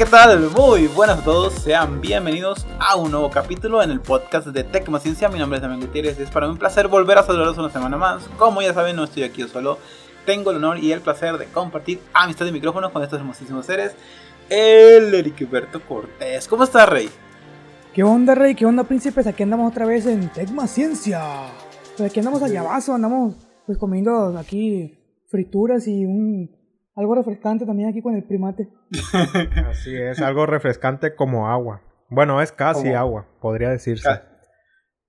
¿qué tal? Muy buenas a todos, sean bienvenidos a un nuevo capítulo en el podcast de Tecmociencia. Mi nombre es Damián Gutiérrez y es para mí un placer volver a saludaros una semana más. Como ya saben, no estoy aquí solo, tengo el honor y el placer de compartir amistad de micrófonos con estos hermosísimos seres. El Ericberto Cortés. ¿Cómo estás, Rey? ¿Qué onda, Rey? ¿Qué onda, príncipes? Aquí andamos otra vez en Tecmaciencia. Pues aquí andamos allá abajo, andamos pues comiendo aquí frituras y un algo refrescante también aquí con el primate. Así es, algo refrescante como agua. Bueno, es casi agua, podría decirse.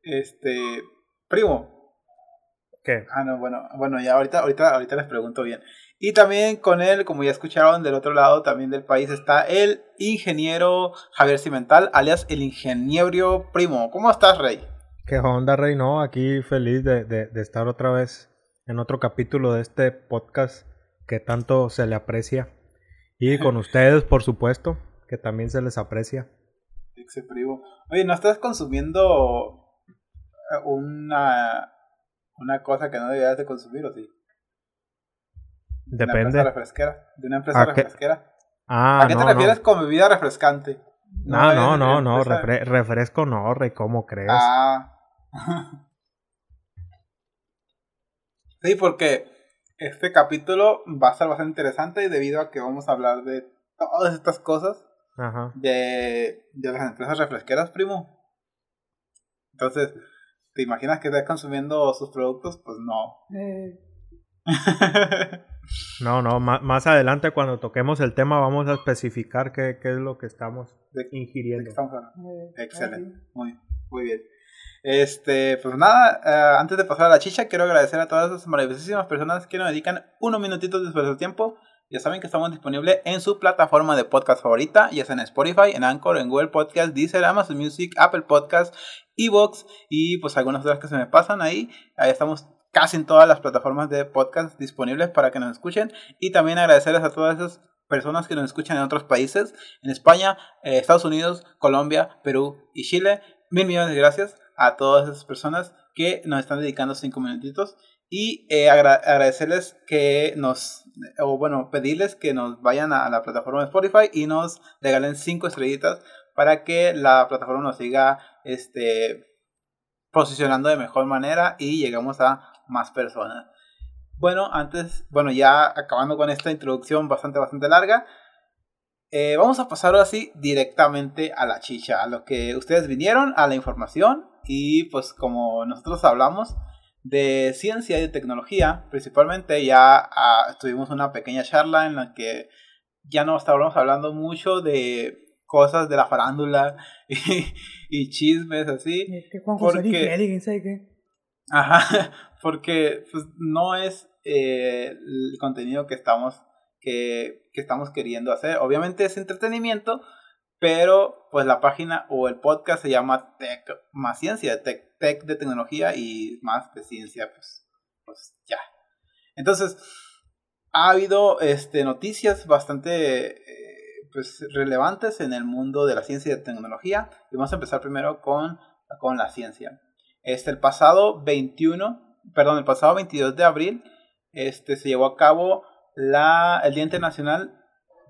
Este, primo. ¿Qué? Ah, no, bueno, bueno, ya ahorita, ahorita, ahorita les pregunto bien. Y también con él, como ya escucharon del otro lado también del país, está el ingeniero Javier Cimental, alias el ingeniero primo. ¿Cómo estás, Rey? ¿Qué onda, Rey? No, aquí feliz de, de estar otra vez en otro capítulo de este podcast que tanto se le aprecia. Y con ustedes, por supuesto, que también se les aprecia. Exe primo. Oye, ¿no estás consumiendo una, una cosa que no deberías de consumir o sí? Depende. ¿De una empresa refresquera? ¿De una empresa refresquera? Ah, ¿A qué te refieres con bebida refrescante? No, no, no, no, refresco no, Rey, ¿cómo crees? Ah. sí, porque este capítulo va a estar bastante interesante debido a que vamos a hablar de todas estas cosas De, de las empresas refresqueras, primo. Entonces, ¿te imaginas que estás consumiendo sus productos? Pues no. Eh. no, no, más, adelante cuando toquemos el tema vamos a especificar qué, qué es lo que estamos ingiriendo. estamos eh, Excelente, muy, muy bien. Este, pues nada, eh, antes de pasar a la chicha, quiero agradecer a todas esas maravillosísimas personas que nos dedican unos minutitos de su tiempo. Ya saben que estamos disponibles en su plataforma de podcast favorita, ya sea en Spotify, en Anchor, en Google Podcast, Deezer, Amazon Music, Apple Podcast, Evox y pues algunas otras que se me pasan ahí. Ahí estamos casi en todas las plataformas de podcast disponibles para que nos escuchen. Y también agradecerles a todas esas personas que nos escuchan en otros países, en España, eh, Estados Unidos, Colombia, Perú y Chile. Mil millones de gracias a todas esas personas que nos están dedicando cinco minutitos y eh, agradecerles que nos, o bueno, pedirles que nos vayan a la plataforma de Spotify y nos regalen cinco estrellitas para que la plataforma nos siga este, posicionando de mejor manera y llegamos a más personas. Bueno, antes, bueno, ya acabando con esta introducción bastante, bastante larga, eh, vamos a pasar así directamente a la chicha, a lo que ustedes vinieron, a la información y pues como nosotros hablamos de ciencia y de tecnología, principalmente ya ah, tuvimos una pequeña charla en la que ya no estábamos hablando mucho de cosas de la farándula y, chismes así. porque, Ajá, porque pues, no es eh, el contenido que estamos, que, que estamos queriendo hacer. Obviamente es entretenimiento, pero pues la página o el podcast se llama Tech más ciencia, Tech, tech de tecnología y más de ciencia, pues, pues ya. Entonces, ha habido este, noticias bastante eh, pues, relevantes en el mundo de la ciencia y de tecnología. Y vamos a empezar primero con, con la ciencia. Este, el pasado 21, perdón, el pasado 22 de abril, este, se llevó a cabo la, el Día Internacional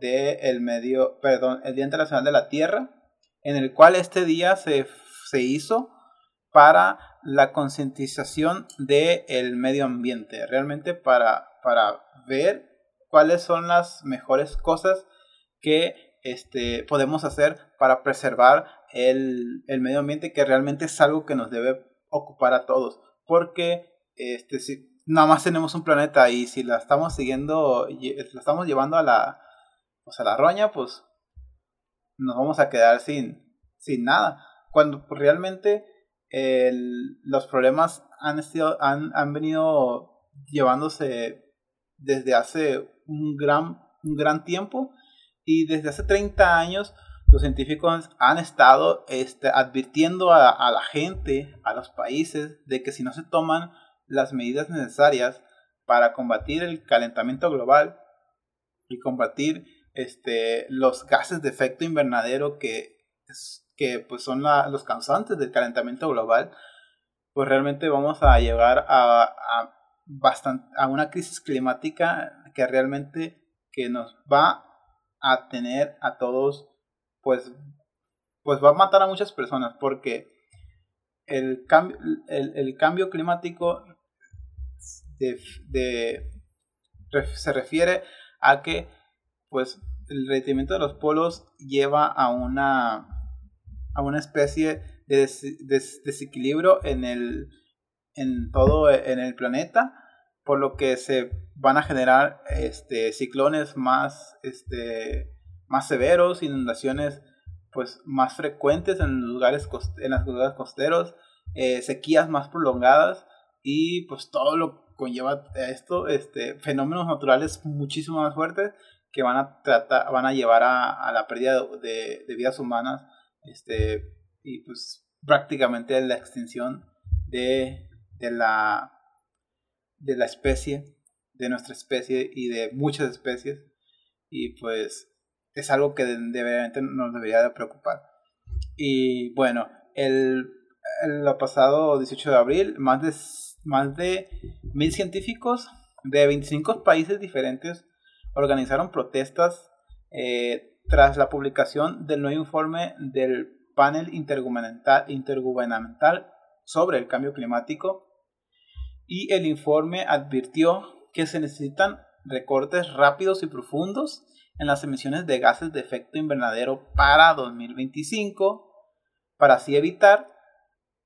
el medio, perdón, el Día Internacional de la Tierra, en el cual este día se, se hizo para la concientización del medio ambiente, realmente para, para ver cuáles son las mejores cosas que este, podemos hacer para preservar el, el, medio ambiente, que realmente es algo que nos debe ocupar a todos, porque este, si nada más tenemos un planeta y si la estamos siguiendo, la estamos llevando a la, pues a la roña, pues nos vamos a quedar sin, sin nada. Cuando realmente los problemas han, sido, han, han venido llevándose desde hace un gran, un gran tiempo y desde hace 30 años los científicos han estado este, advirtiendo a, la gente, a los países, de que si no se toman las medidas necesarias para combatir el calentamiento global y combatir este, los gases de efecto invernadero que, que pues son los causantes del calentamiento global, pues realmente vamos a llegar a, a, bastante, a una crisis climática que realmente que nos va a tener a todos, pues, pues va a matar a muchas personas porque el cambio, el, cambio climático de, se refiere a que pues el derretimiento de los polos lleva a una a una especie de desequilibrio en el en todo en el planeta por lo que se van a generar este ciclones más este más severos inundaciones pues más frecuentes en lugares en las lugares costeros eh, sequías más prolongadas y pues todo lo conlleva esto este fenómenos naturales muchísimo más fuertes que van a tratar van a llevar a, la pérdida de, vidas humanas este y pues prácticamente la extinción de, de, la, de la especie, de nuestra especie y de muchas especies. Y pues es algo que de, nos debería de preocupar. Y bueno, el, el pasado 18 de abril, más de, más de mil científicos de 25 países diferentes organizaron protestas eh, tras la publicación del nuevo informe del panel intergubernamental, intergubernamental sobre el cambio climático. Y el informe advirtió que se necesitan recortes rápidos y profundos en las emisiones de gases de efecto invernadero para 2025 para así evitar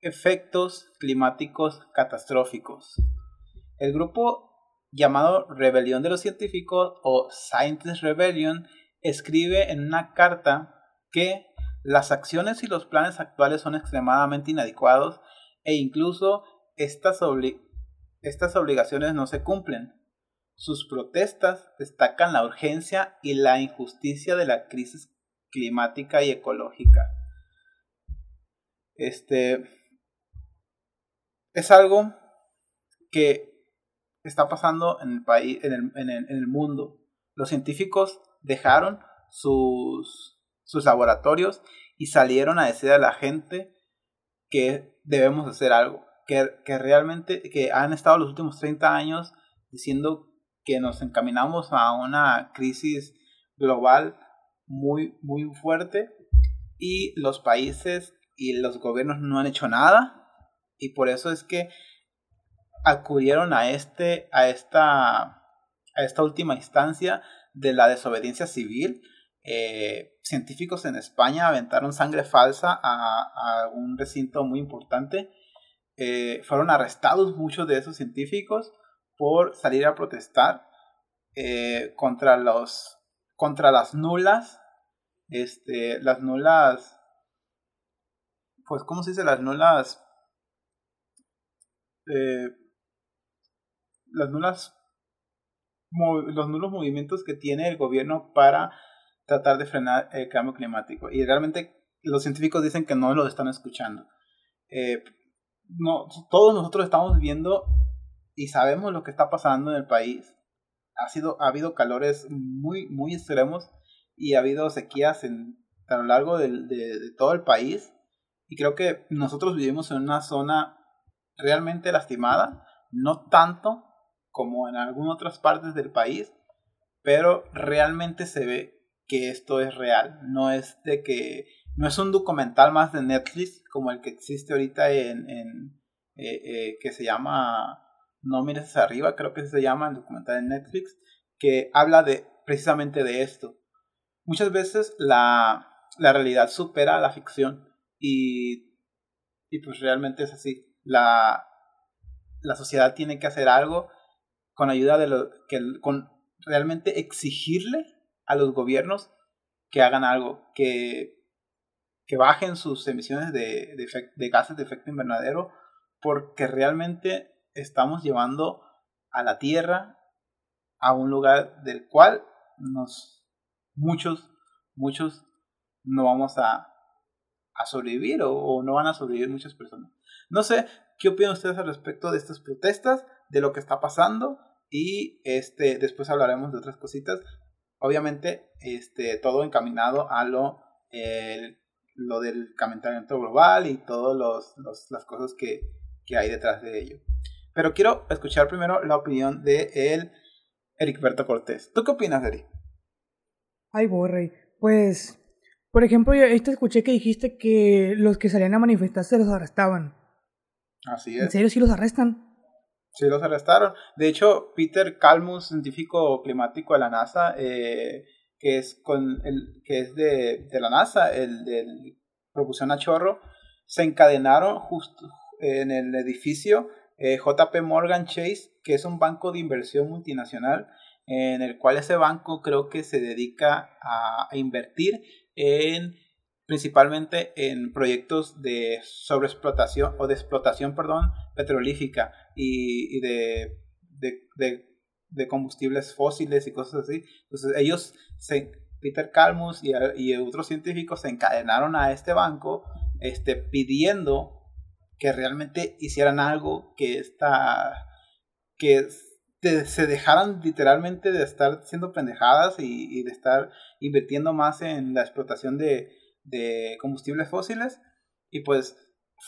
efectos climáticos catastróficos. El grupo llamado Rebelión de los Científicos o Scientist Rebellion escribe en una carta que las acciones y los planes actuales son extremadamente inadecuados e incluso estas, estas obligaciones no se cumplen. Sus protestas destacan la urgencia y la injusticia de la crisis climática y ecológica. Este es algo que está pasando en el país, en el, en el mundo. Los científicos dejaron sus sus laboratorios y salieron a decir a la gente que debemos hacer algo, que, realmente que han estado los últimos 30 años diciendo que nos encaminamos a una crisis global muy, muy fuerte y los países y los gobiernos no han hecho nada y por eso es que acudieron a este a esta a esta última instancia de la desobediencia civil eh, científicos en España aventaron sangre falsa a, un recinto muy importante. Eh, fueron arrestados muchos de esos científicos por salir a protestar eh, contra los contra las nulas este las nulas pues cómo se dice las nulas las nulas los nulos movimientos que tiene el gobierno para tratar de frenar el cambio climático. Y realmente los científicos dicen que no lo están escuchando. Eh, no, todos nosotros estamos viendo y sabemos lo que está pasando en el país. Ha, sido, ha habido calores muy, muy extremos y ha habido sequías en, a lo largo de, de todo el país. Y creo que nosotros vivimos en una zona realmente lastimada, no tanto como en algunas otras partes del país, pero realmente se ve que esto es real, no es de que no es un documental más de Netflix como el que existe ahorita en, en eh, eh, que se llama No mires arriba, creo que se llama el documental de Netflix, que habla de precisamente de esto. Muchas veces la, la realidad supera la ficción y, y pues realmente es así. La, la sociedad tiene que hacer algo con ayuda de lo que con realmente exigirle a los gobiernos que hagan algo, que, que bajen sus emisiones de, de, gases de efecto invernadero, porque realmente estamos llevando a la Tierra a un lugar del cual nos muchos, muchos no vamos a, a sobrevivir o, o, no van a sobrevivir muchas personas. No sé qué opinan ustedes al respecto de estas protestas, de lo que está pasando y este después hablaremos de otras cositas, obviamente este, todo encaminado a lo, lo del calentamiento global y todas las cosas que, hay detrás de ello. Pero quiero escuchar primero la opinión de el Eric Berto Cortés. ¿Tú qué opinas, Eric? Ay, Borrey. Pues, por ejemplo, yo te escuché que dijiste que los que salían a manifestarse los arrestaban. Así ¿En es. serio sí los arrestan? Sí, los arrestaron. De hecho, Peter Kalmus, científico climático de la NASA, eh, que es con el que es de, de la NASA, el de propulsión a chorro, se encadenaron justo en el edificio eh, JP Morgan Chase, que es un banco de inversión multinacional, en el cual ese banco creo que se dedica a, a invertir en principalmente en proyectos de sobreexplotación o de explotación, perdón, petrolífica y, y de, de, combustibles fósiles y cosas así. Entonces ellos, Peter Kalmus y, y, otros científicos se encadenaron a este banco este, pidiendo que realmente hicieran algo que está que se dejaran literalmente de estar siendo pendejadas y de estar invirtiendo más en la explotación de, de combustibles fósiles y pues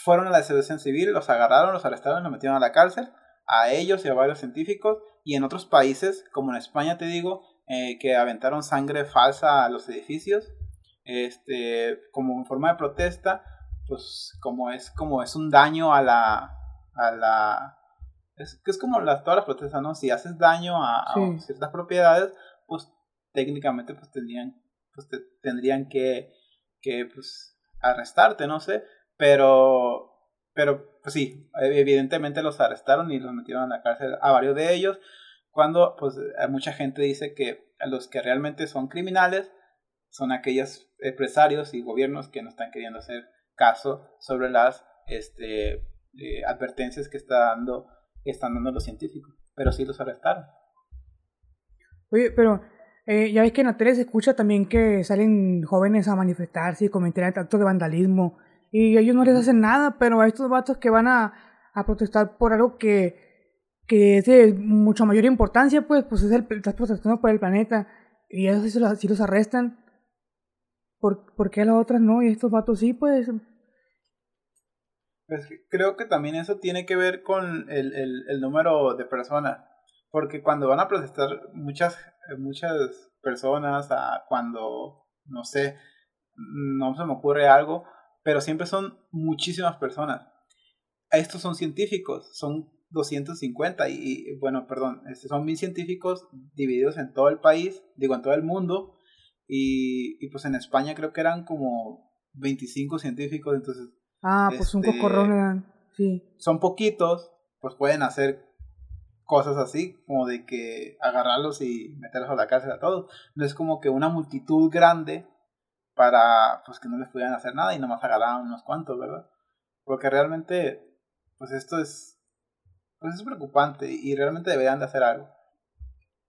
fueron a la asociación civil, los agarraron, los arrestaron, los metieron a la cárcel, a ellos y a varios científicos y en otros países, como en España te digo, eh, que aventaron sangre falsa a los edificios, este, como en forma de protesta, pues como es como es un daño a la a la es que es como las todas las protestas, ¿no? Si haces daño a, sí. a ciertas propiedades, pues técnicamente pues tendrían pues te, tendrían que que pues arrestarte, no sé, pero pero pues sí, evidentemente los arrestaron y los metieron a la cárcel a varios de ellos, cuando pues mucha gente dice que los que realmente son criminales son aquellos empresarios y gobiernos que no están queriendo hacer caso sobre las este, eh, advertencias que está dando que están dando los científicos, pero sí los arrestaron. Oye, pero eh, ya ves que en la tele se escucha también que salen jóvenes a manifestarse y cometer actos de vandalismo y ellos no les hacen nada, pero a estos vatos que van a, a protestar por algo que, que es de mucha mayor importancia, pues, pues es el, estás protestando por el planeta y ellos sí los, sí los arrestan. ¿Por, ¿Por qué las otras no? Y estos vatos sí, pues. pues creo que también eso tiene que ver con el, el, el número de personas. Porque cuando van a protestar muchas, muchas personas, a cuando, no sé, no se me ocurre algo, pero siempre son muchísimas personas. Estos son científicos, son 250 y, y bueno, perdón, este, son mil científicos divididos en todo el país, digo, en todo el mundo, y, y, pues en España creo que eran como 25 científicos, entonces... Ah, pues un cocorrón sí. Son poquitos, pues pueden hacer cosas así, como de que agarrarlos y meterlos a la cárcel a todos. No es como que una multitud grande para pues que no les pudieran hacer nada y nomás agarraban unos cuantos, ¿verdad? Porque realmente, pues esto es, pues es preocupante y realmente deberían de hacer algo.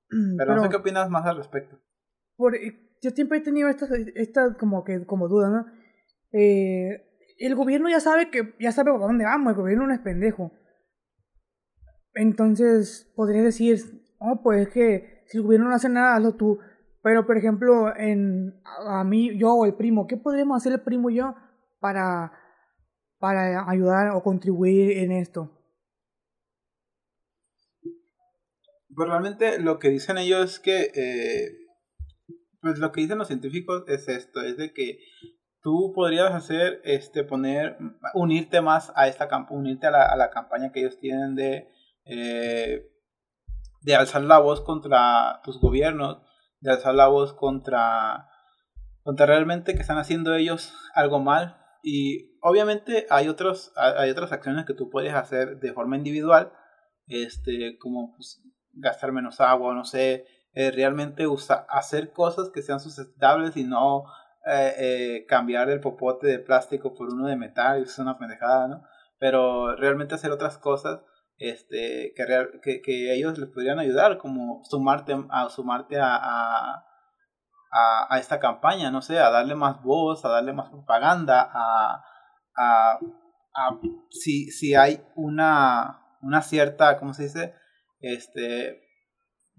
Pero, Pero no sé qué opinas más al respecto. Por, yo siempre he tenido esta, esta como que como duda, ¿no? Eh, el gobierno ya sabe que ya sabe por dónde vamos, el gobierno no es pendejo. Entonces podría decir, oh, pues es que si el gobierno no hace nada, hazlo tú. Pero por ejemplo, en a mí, yo o el primo, ¿qué podríamos hacer el primo y yo para para ayudar o contribuir en esto? Pues lo que dicen ellos es que eh, pues lo que dicen los científicos es esto, es de que tú podrías hacer, este, poner, unirte más a esta unirte a la, a la campaña que ellos tienen de, eh, de alzar la voz contra tus gobiernos, de alzar la voz contra, contra realmente que están haciendo ellos algo mal. Y obviamente hay, otros, hay otras acciones que tú puedes hacer de forma individual, este, como pues, gastar menos agua, no sé, eh, realmente usa, hacer cosas que sean sustentables y no eh, cambiar el popote de plástico por uno de metal, es una pendejada, ¿no? Pero realmente hacer otras cosas este, que, que, ellos les podrían ayudar, como sumarte a, sumarte a, a, a, a, esta campaña, no sé, a darle más voz, a darle más propaganda, a, a, a si, si hay una, una cierta, ¿cómo se dice? Este,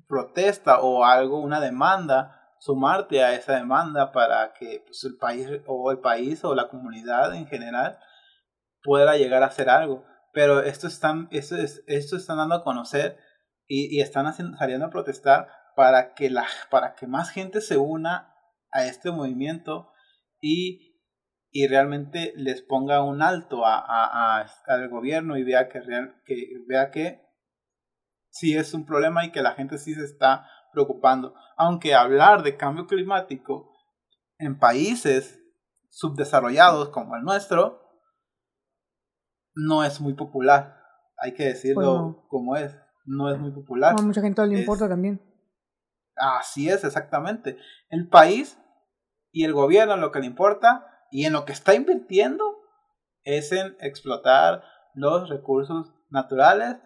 protesta o algo, una demanda, sumarte a esa demanda para que pues, el país o el país o la comunidad en general pueda llegar a hacer algo. Pero esto están, están dando a conocer y, están saliendo a protestar para que, para que más gente se una a este movimiento y, y realmente les ponga un alto a, al gobierno y vea que, real, que, vea que sí es un problema y que la gente sí se está preocupando. Aunque hablar de cambio climático en países subdesarrollados como el nuestro no es muy popular. Hay que decirlo como es. No es muy popular. A mucha gente le importa también. Así es, exactamente. El país y el gobierno lo que le importa y en lo que está invirtiendo es en explotar los recursos naturales,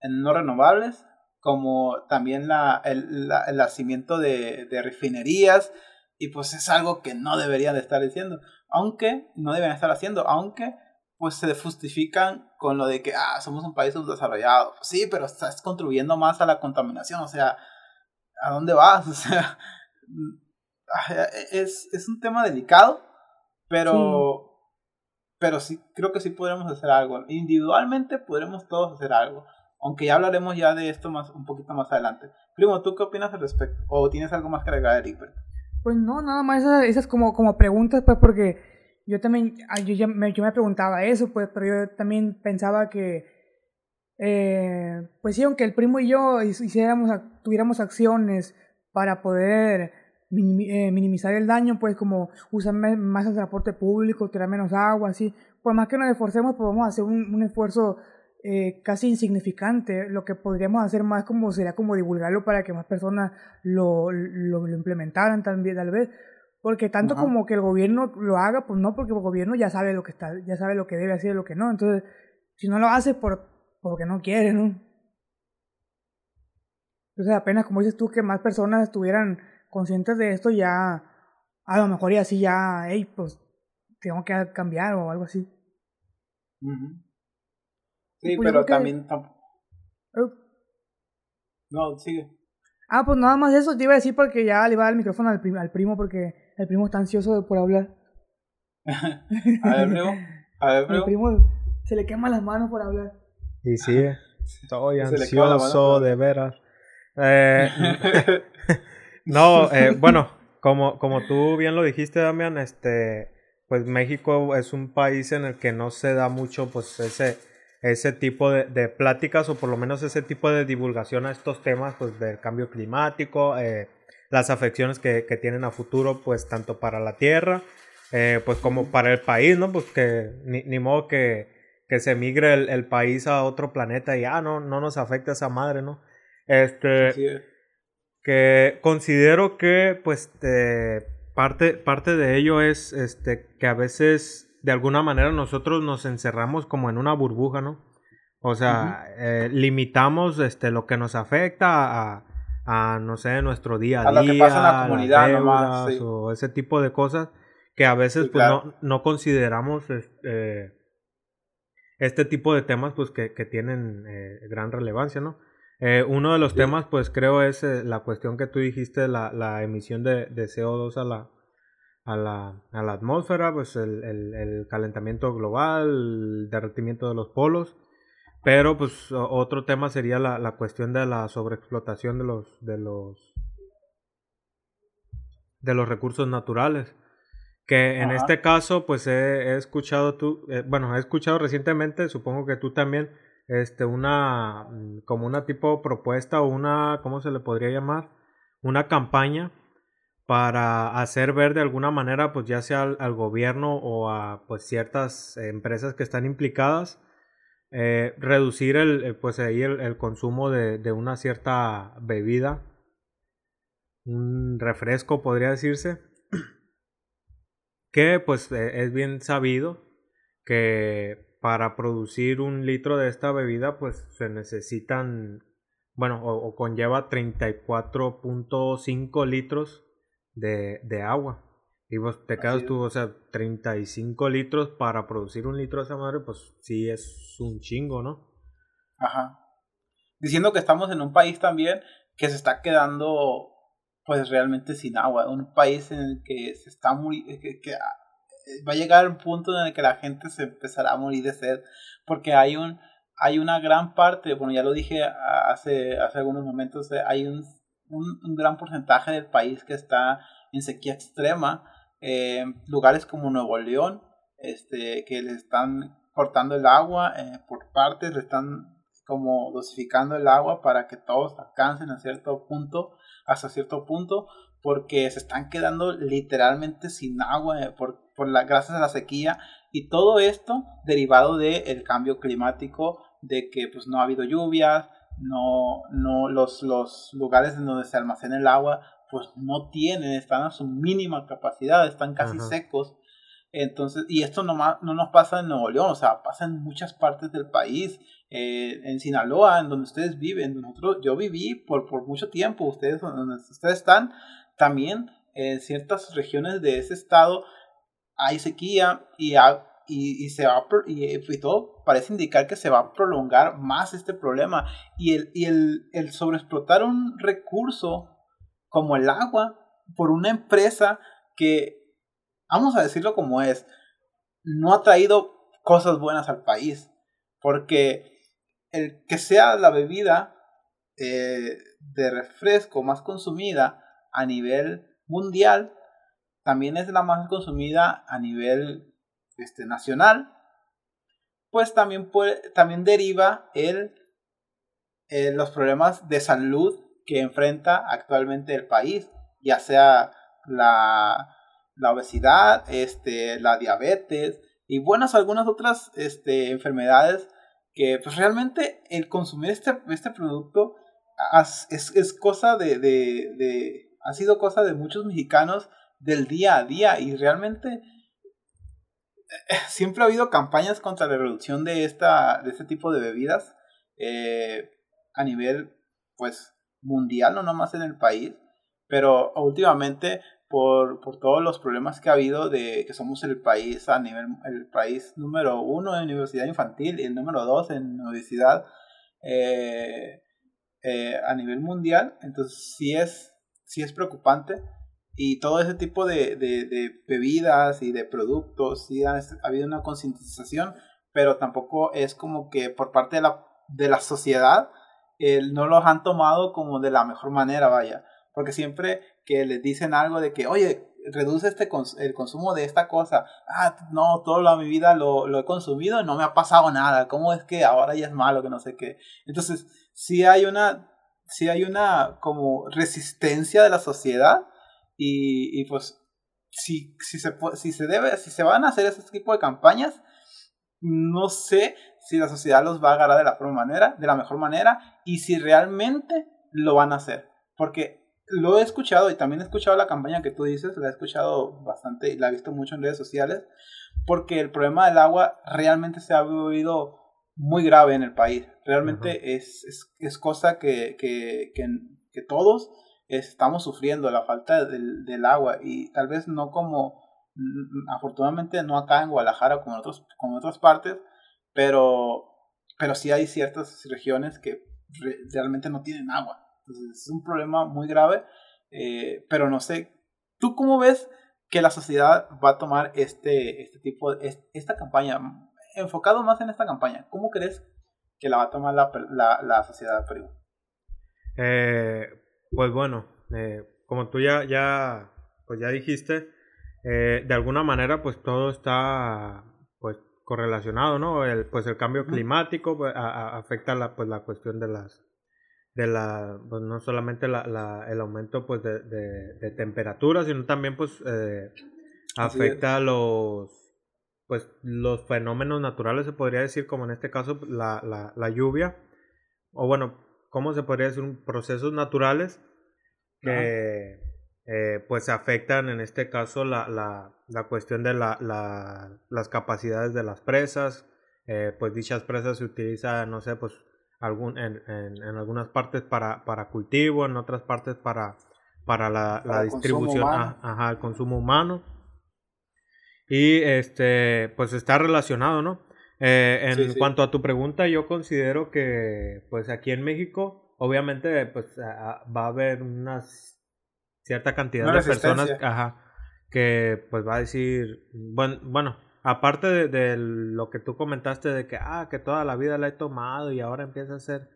en no renovables, como también la, el, el nacimiento de, de, refinerías, y pues es algo que no deberían de estar diciendo, aunque no deben estar haciendo, aunque pues se justifican con lo de que, ah, somos un país subdesarrollado. Pues sí, pero estás contribuyendo más a la contaminación, o sea, ¿a dónde vas? O sea, es, es un tema delicado, pero, pero sí, creo que sí podremos hacer algo. Individualmente podremos todos hacer algo, aunque ya hablaremos ya de esto más un poquito más adelante. Primo, ¿tú qué opinas al respecto? ¿O tienes algo más que agregar, Eric? Pues no, nada más esas, esas como, como preguntas, pues porque yo también, yo, ya me, yo me preguntaba eso, pues, pero yo también pensaba que, eh, pues sí, aunque el primo y yo hiciéramos, tuviéramos acciones para poder eh, minimizar el daño, pues como usar más el transporte público, tirar menos agua, así, por más que nos esforcemos, pues vamos a hacer un, un esfuerzo eh, casi insignificante. Lo que podríamos hacer más como sería como divulgarlo para que más personas lo, lo, lo implementaran también, tal vez. Porque tanto como que el gobierno lo haga, pues no, porque el gobierno ya sabe lo que está, ya sabe lo que debe hacer y lo que no. Entonces, si no lo hace por porque no quiere, ¿no? Entonces apenas como dices tú que más personas estuvieran conscientes de esto ya a lo mejor y así ya, hey, pues tengo que cambiar o algo así. Sí, pues pero también oh. No, sigue. Ah, pues nada más eso te iba a decir porque ya le iba a dar el micrófono al, al primo porque el primo está ansioso por hablar. a ver, primo. A ver, primo. El primo se le quema las manos por hablar. Y sí, estoy ansioso de veras. Eh, no, eh, bueno, como, como tú bien lo dijiste, Damián, este, pues México es un país en el que no se da mucho, pues ese, ese tipo de, de pláticas o por lo menos ese tipo de divulgación a estos temas, pues del cambio climático, eh, las afecciones que, que, tienen a futuro, pues tanto para la tierra, eh, pues como para el país, ¿no? Pues que ni, ni modo que, que se migre el, el, país a otro planeta y ah, no, no nos afecta esa madre, ¿no? Este, que considero que, pues, parte, parte de ello es, este, que a veces, de alguna manera, nosotros nos encerramos como en una burbuja, ¿no? O sea, uh -huh. eh, limitamos, este, lo que nos afecta a a, no sé, nuestro día a, a día. A lo que pasa en la comunidad deudas, nomás, sí. O ese tipo de cosas que a veces sí, pues claro. no, no, consideramos este, este, tipo de temas pues que, que tienen eh, gran relevancia, ¿no? Eh, uno de los sí. temas pues creo es eh, la cuestión que tú dijiste, la, la emisión de, de, CO2 a la, a la, a la atmósfera, pues el, el, el calentamiento global, el derretimiento de los polos. Pero pues otro tema sería la, la cuestión de la sobreexplotación de los de los de los recursos naturales. Que en Ajá. este caso, pues he, he escuchado tú, eh, bueno, he escuchado recientemente, supongo que tú también, este, una, como una tipo propuesta o una, ¿cómo se le podría llamar? Una campaña para hacer ver de alguna manera, pues ya sea al, al gobierno o a pues ciertas empresas que están implicadas, eh, reducir el, eh, pues ahí el, consumo de, una cierta bebida, un refresco podría decirse, que pues eh, es bien sabido que para producir un litro de esta bebida pues se necesitan, bueno, o, o conlleva 34.5 litros de agua. Y vos te quedas tú, o sea, 35 litros para producir un litro de esa madre, pues sí es un chingo, ¿no? Ajá. Diciendo que estamos en un país también que se está quedando, pues realmente sin agua. Un país en el que se está muriendo, que, que, va a llegar un punto en el que la gente se empezará a morir de sed. Porque hay un, hay una gran parte, bueno, ya lo dije hace, hace algunos momentos, hay un, un, un gran porcentaje del país que está en sequía extrema, eh, lugares como Nuevo León, este, que le están cortando el agua eh, por partes, le están como dosificando el agua para que todos alcancen a cierto punto, hasta cierto punto, porque se están quedando literalmente sin agua eh, por, por la, gracias a la sequía. Y todo esto derivado del cambio climático, de que pues no ha habido lluvias, no, no los, los lugares en donde se almacena el agua pues no tienen, están a su mínima capacidad, están casi secos. Entonces, y esto no, no nos pasa en Nuevo León, o sea, pasa en muchas partes del país, eh, en Sinaloa, en donde ustedes viven, nosotros, yo viví por, por mucho tiempo, ustedes donde ustedes están, también en ciertas regiones de ese estado hay sequía y, y, se va y, todo parece indicar que se va a prolongar más este problema. Y el, y el, el sobreexplotar un recurso como el agua por una empresa que, vamos a decirlo como es, no ha traído cosas buenas al país. Porque el que sea la bebida eh, de refresco más consumida a nivel mundial, también es la más consumida a nivel este, nacional, pues también, puede, también deriva el, eh, los problemas de salud que enfrenta actualmente el país, ya sea la, la obesidad, este, la diabetes y buenas algunas otras este, enfermedades que pues realmente el consumir este, este producto es, es cosa de, de, de, ha sido cosa de muchos mexicanos del día a día y realmente eh, siempre ha habido campañas contra la reducción de, esta, de este tipo de bebidas eh, a nivel pues mundial, no nomás en el país, pero últimamente por, por, todos los problemas que ha habido de que somos el país a nivel, el país número uno en universidad infantil y el número dos en obesidad eh, eh, a nivel mundial, entonces sí es, sí es preocupante y todo ese tipo de, de, bebidas y de productos, sí ha, habido una concientización, pero tampoco es como que por parte de la, de la sociedad no los han tomado como de la mejor manera, vaya. Porque siempre que les dicen algo de que, oye, reduce este el consumo de esta cosa. Ah, no, toda mi vida lo, lo, he consumido y no me ha pasado nada. ¿Cómo es que ahora ya es malo, que no sé qué? Entonces, sí hay una, sí hay una como resistencia de la sociedad y, y pues si, si, se, si se debe, si se van a hacer ese tipo de campañas, no sé si la sociedad los va a agarrar de la, manera, de la mejor manera y si realmente lo van a hacer. Porque lo he escuchado y también he escuchado la campaña que tú dices, la he escuchado bastante y la he visto mucho en redes sociales, porque el problema del agua realmente se ha vivido muy grave en el país. Realmente es, es, es, cosa que, que, que, que, todos estamos sufriendo, la falta del, del, agua y tal vez no como, mm, afortunadamente no acá en Guadalajara como en, otros, como en otras partes, pero, pero sí hay ciertas regiones que realmente no tienen agua. Entonces es un problema muy grave, eh, pero no sé, ¿tú cómo ves que la sociedad va a tomar este, este tipo, de, esta campaña, enfocado más en esta campaña? ¿Cómo crees que la va a tomar la, la, la sociedad Perú? Eh, pues bueno, eh, como tú ya, ya, pues ya dijiste, de alguna manera pues todo está correlacionado, ¿no? El, pues el cambio climático pues, afecta la, pues la cuestión de las, de la, pues no solamente la, la, el aumento pues de, de, temperatura, sino también pues eh, afecta los, pues los fenómenos naturales, se podría decir, como en este caso la, la, la lluvia, o bueno, ¿cómo se podría decir? Procesos naturales que eh, pues afectan en este caso la, la, la cuestión de la, la, las capacidades de las presas, eh, pues dichas presas se utilizan, no sé, pues algún, en, en, en, algunas partes para, para cultivo, en otras partes para, para la, la distribución, ajá, el consumo humano. Y este, pues está relacionado, ¿no? Eh, en cuanto a tu pregunta, yo considero que, pues aquí en México, obviamente, pues va a haber una cierta cantidad de personas, ajá, que pues va a decir, bueno, bueno aparte de, lo que tú comentaste de que, ah, que toda la vida la he tomado y ahora empieza a ser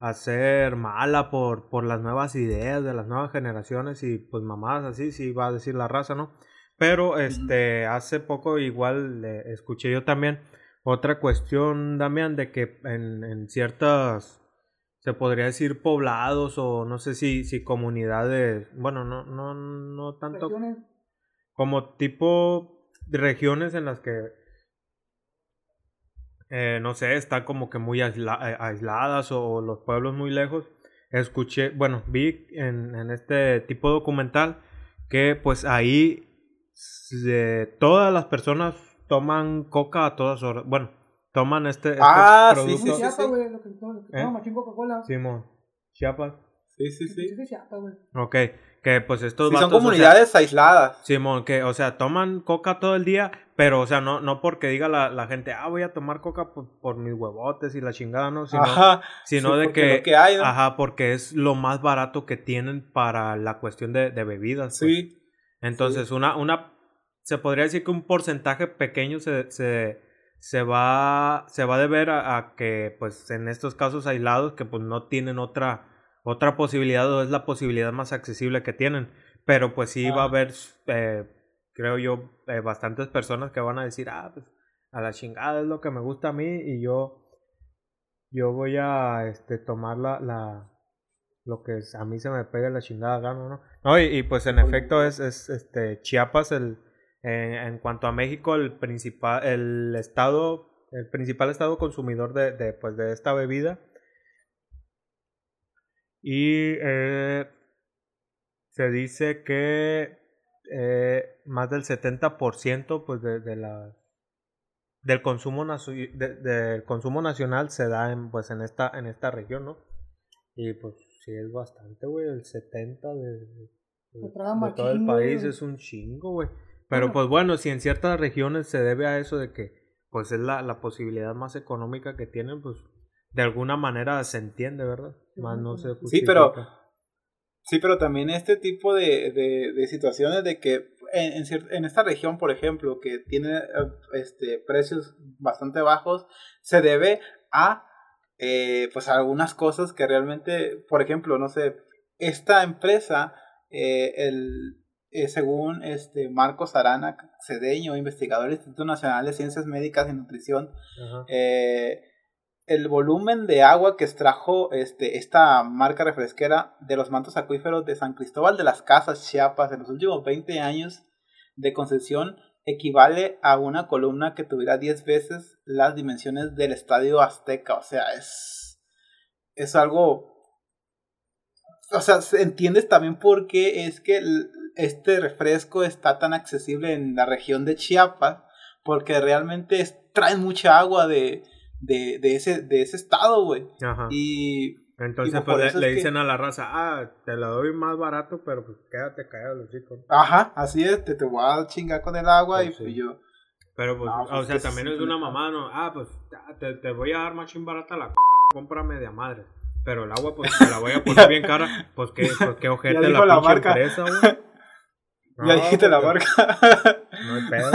hacer mala por, por las nuevas ideas de las nuevas generaciones y pues mamadas así, sí va a decir la raza, ¿no? Pero este, hace poco igual escuché yo también otra cuestión, Damián, de que en, en ciertas, se podría decir poblados o no sé si, si comunidades, bueno, no, no, no tanto como tipo de regiones en las que eh, no sé, están como que muy eh, aisladas o los pueblos muy lejos. Escuché, bueno, vi en, en este tipo documental que pues ahí todas las personas toman coca a todas horas. Bueno, toman este, este ah, sí, sí, sí, ¿Eh? Simón, Chiapas. Sí, sí, sí. Ok, que pues estos sí, son comunidades aisladas. Simón, que, o sea, toman coca todo el día, pero, o sea, no, no porque diga la, la gente, ah, voy a tomar coca por, mis huevotes y la chingada, ¿no? Sino, ajá, sino de que, que hay, ¿no? ajá, porque es lo más barato que tienen para la cuestión de, de bebidas. Pues. Sí. Entonces, una, una, se podría decir que un porcentaje pequeño se, se, se va, se va a deber a, a que, pues, en estos casos aislados, que pues no tienen otra otra posibilidad o es la posibilidad más accesible que tienen. Pero pues sí va a haber, eh, creo yo, eh, bastantes personas que van a decir, ah, pues a la chingada es lo que me gusta a mí y yo, yo voy a este, tomar la, la lo que a mí se me pega la chingada gano, ¿no? No, y, pues en efecto es, es este Chiapas el en cuanto a México el principal el estado el principal estado consumidor de, de pues de esta bebida. Y eh, se dice que eh, más del 70% pues de, de la del consumo del consumo nacional se da en pues en esta en esta región no y pues sí es bastante güey el 70 de, de, todo el país es un chingo güey pero pues bueno si en ciertas regiones se debe a eso de que pues es la, la posibilidad más económica que tienen pues de alguna manera se entiende, ¿verdad? Más no se Sí, pero sí, pero también este tipo de, de, situaciones de que en, en, esta región, por ejemplo, que tiene eh, este, precios bastante bajos, se debe a eh, pues algunas cosas que realmente, por ejemplo, no sé, esta empresa, eh, el, según este Marcos Arana Cedeño, investigador del Instituto Nacional de Ciencias Médicas y Nutrición, eh, el volumen de agua que extrajo este, esta marca refresquera de los mantos acuíferos de San Cristóbal de las Casas, Chiapas, en los últimos 20 años de concesión equivale a una columna que tuviera 10 veces las dimensiones del estadio Azteca. O sea, es, es algo... O sea, entiendes también por qué es que este refresco está tan accesible en la región de Chiapas, porque realmente traen mucha agua de, de, de, ese, de ese estado, güey. Ajá. Y. Entonces, pues le, dicen a la raza, ah, te la doy más barato, pero pues quédate callado, los chicos. Ajá, así es, te, te voy a chingar con el agua pues y pues yo. Pero pues, o pues, sea, también es una mamá, ¿no? Ah, pues te, te voy a dar más ching barata la coca, cómprame de madre. Pero el agua, pues te la voy a poner bien cara. Pues qué, pues, qué ojete la, la marca. empresa, güey. Ya dijiste la marca. No hay pedo.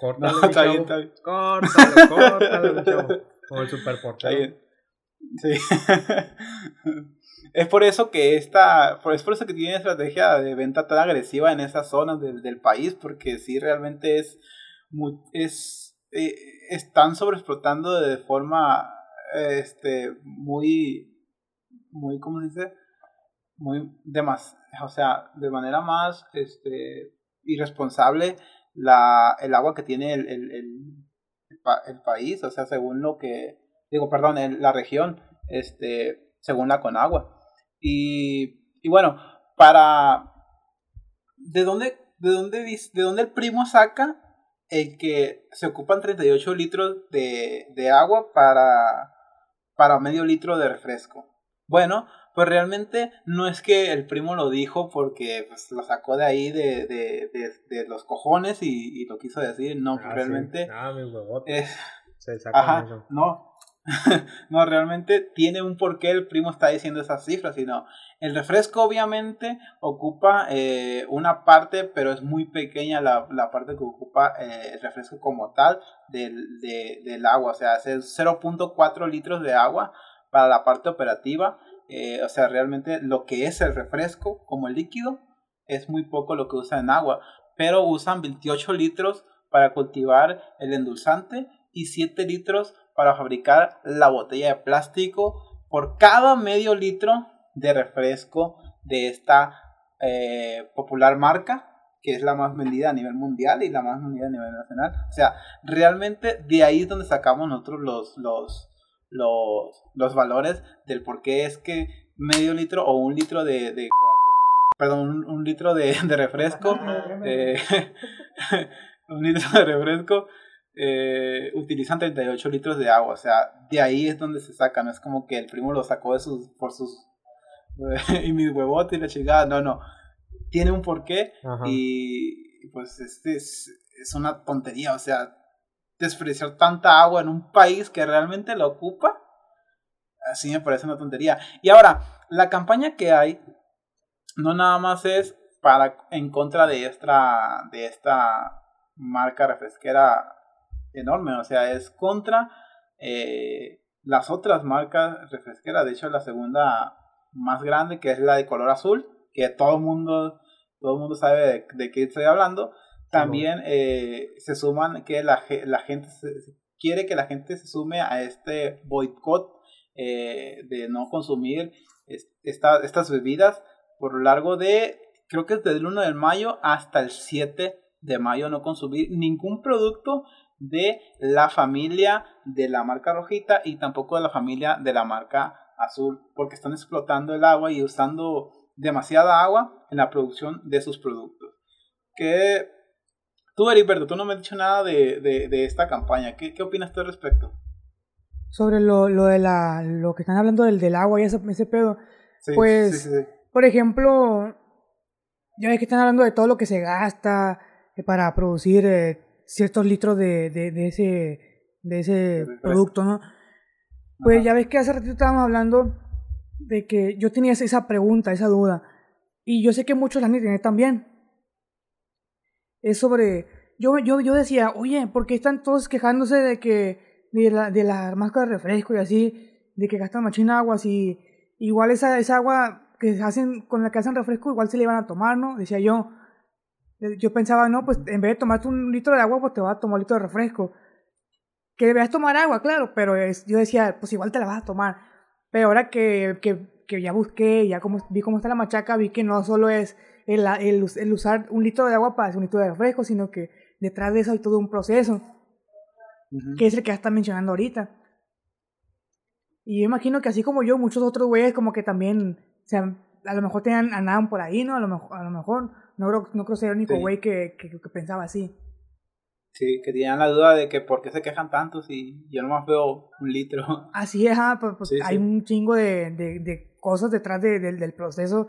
Córtalo, no, está bien, está bien. Córtalo, córtalo, chavo. Como el superportero. Sí. es por eso que esta, es por eso que tiene estrategia de venta tan agresiva en esas zonas del, del país, porque sí realmente es, muy, es, eh, están sobreexplotando de forma, este, muy, muy, ¿cómo se dice? Muy, de más, o sea, de manera más, este, irresponsable la, el agua que tiene el, el, país, o sea, según lo que, digo, perdón, la región, este, según la Conagua. Y, y bueno, para, ¿de dónde, de, dónde, ¿de dónde el primo saca el que se ocupan 38 litros de, de agua para, para medio litro de refresco? Bueno, pues realmente no es que el primo lo dijo porque pues, lo sacó de ahí de, de, de, los cojones y, y, lo quiso decir, no, ah, realmente... Ah, mi es, Se ajá, no, no, realmente tiene un porqué el primo está diciendo esas cifras, sino el refresco obviamente ocupa eh, una parte, pero es muy pequeña la, la parte que ocupa eh, el refresco como tal del, de, del agua, o sea, es 0.4 litros de agua para la parte operativa. Eh, o sea, realmente lo que es el refresco como el líquido es muy poco lo que usan en agua, pero usan 28 litros para cultivar el endulzante y 7 litros para fabricar la botella de plástico por cada medio litro de refresco de esta eh, popular marca que es la más vendida a nivel mundial y la más vendida a nivel nacional. O sea, realmente de ahí es donde sacamos nosotros los, los, los, los valores del por qué es que medio litro o un litro de, de perdón, un, litro de, de refresco, eh, un litro de refresco eh, utilizan 38 litros de agua. O sea, de ahí es donde se saca. No es como que el primo lo sacó de sus, por sus. y mis huevotes y la chingada. No, no. Tiene un porqué. Y pues este es, es una tontería. O sea, desperdiciar tanta agua en un país que realmente la ocupa. Así me parece una tontería. Y ahora, la campaña que hay no nada más es para en contra de esta de esta marca refresquera enorme, o sea, es contra eh, las otras marcas refresqueras, de hecho la segunda más grande que es la de color azul, que todo el mundo todo el mundo sabe de, qué estoy hablando, también eh, se suman que la, la gente quiere que la gente se sume a este boicot eh, de no consumir estas bebidas por lo largo de, creo que es desde el 1 de mayo hasta el 7 de mayo no consumir ningún producto de la familia de la marca rojita y tampoco de la familia de la marca azul, porque están explotando el agua y usando demasiada agua en la producción de sus productos. Que tú, Heriberto, tú no me has dicho nada de, de, esta campaña. ¿Qué, ¿Qué, opinas tú al respecto? Sobre lo, lo, de la, lo que están hablando del, del agua y ese, ese pedo. pues, por ejemplo, ya ves que están hablando de todo lo que se gasta eh, para producir eh, ciertos litros de, de, ese, de ese producto, ¿no? Pues ya ves que hace ratito estábamos hablando de que yo tenía esa pregunta, esa duda, y yo sé que muchos la tienen también. Es sobre, yo, yo, yo decía, oye, ¿por qué están todos quejándose de que, de la, de marcas de refresco y así, de que gastan machina agua, si igual esa, esa agua que hacen, con la que hacen refresco, igual se le iban a tomar, ¿no? Decía yo, yo pensaba, no, pues en vez de tomarte un litro de agua, pues te vas a tomar un litro de refresco. Que debes tomar agua, claro, pero yo decía, pues igual te la vas a tomar. Pero ahora que, que, que ya busqué, ya como, vi cómo está la machaca, vi que no solo es el, el, el, usar un litro de agua para hacer un litro de refresco, sino que detrás de eso hay todo un proceso, que es el que ya está mencionando ahorita. Y yo imagino que así como yo, muchos otros güeyes como que también, o sea, a lo mejor tenían, andaban por ahí, ¿no? A lo mejor, a lo mejor no creo, no creo ser el único güey que, que, pensaba así. Sí, que tenían la duda de que por qué se quejan tanto si yo nomás veo un litro. Así es, pues, pues hay un chingo de, de, de cosas detrás de, del proceso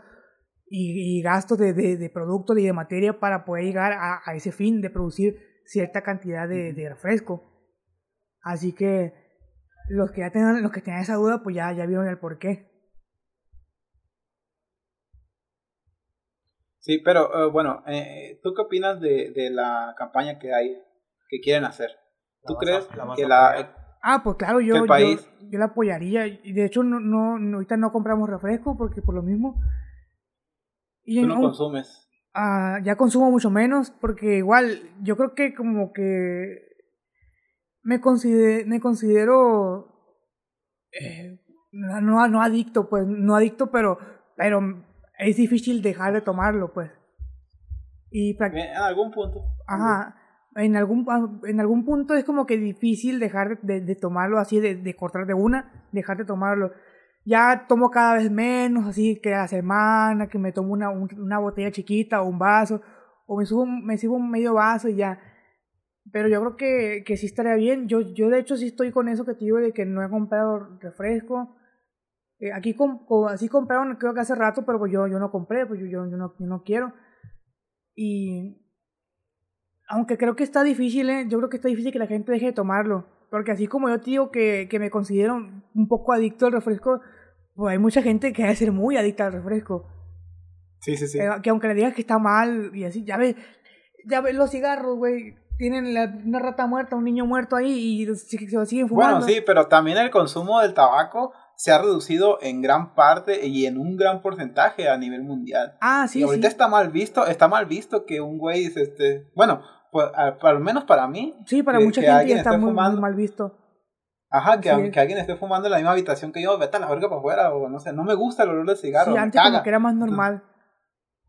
y, y gastos de, de, productos y de materia para poder llegar a, a, ese fin de producir cierta cantidad de, de refresco. Así que los que ya tengan, los que tengan esa duda, pues ya, ya vieron el porqué. Sí, pero eh, bueno, eh, ¿tú qué opinas de, de, la campaña que hay, que quieren hacer? ¿Tú crees que la... Ah, pues claro, yo, yo, yo, la apoyaría. Y de hecho, no, no, ahorita no compramos refresco porque por lo mismo... Y Tú no consumes. Ah, ya consumo mucho menos porque igual yo creo que como que me, considero, me considero eh, no, no adicto, pues no adicto, pero, pero es difícil dejar de tomarlo, pues. Y en algún punto. Ajá. En algún, ah, en algún punto es como que difícil dejar de, de tomarlo así, de, de, cortar de una, dejar de tomarlo. Ya tomo cada vez menos, así que a la semana, que me tomo una, una botella chiquita o un vaso, o me subo, me subo un medio vaso y ya. Pero yo creo que, que sí estaría bien. Yo, yo de hecho sí estoy con eso que te digo de que no he comprado refresco. Eh, aquí así compraron, creo que hace rato, pero pues yo, yo no compré, pues yo, yo, no, yo no quiero. Y aunque creo que está difícil, ¿eh? yo creo que está difícil que la gente deje de tomarlo. Porque así como yo te digo que, que me considero un poco adicto al refresco, pues hay mucha gente que debe ser muy adicta al refresco. Sí, sí, sí. Eh, que aunque le digas que está mal y así, ya ves, ya ves los cigarros, güey. Tienen una rata muerta, un niño muerto ahí y se, se siguen fumando. Bueno, sí, pero también el consumo del tabaco se ha reducido en gran parte y en un gran porcentaje a nivel mundial. Ah, sí, y ahorita sí. está mal visto, está mal visto que un güey, este, bueno, pues, al, al menos para mí, Sí, para que- mucha que gente ya está muy, mal visto. Ajá, que, Así que alguien esté fumando en la misma habitación que yo, vete a la verga para afuera, o no sé, no me gusta el olor del cigarro, Sí, antes como que era más normal.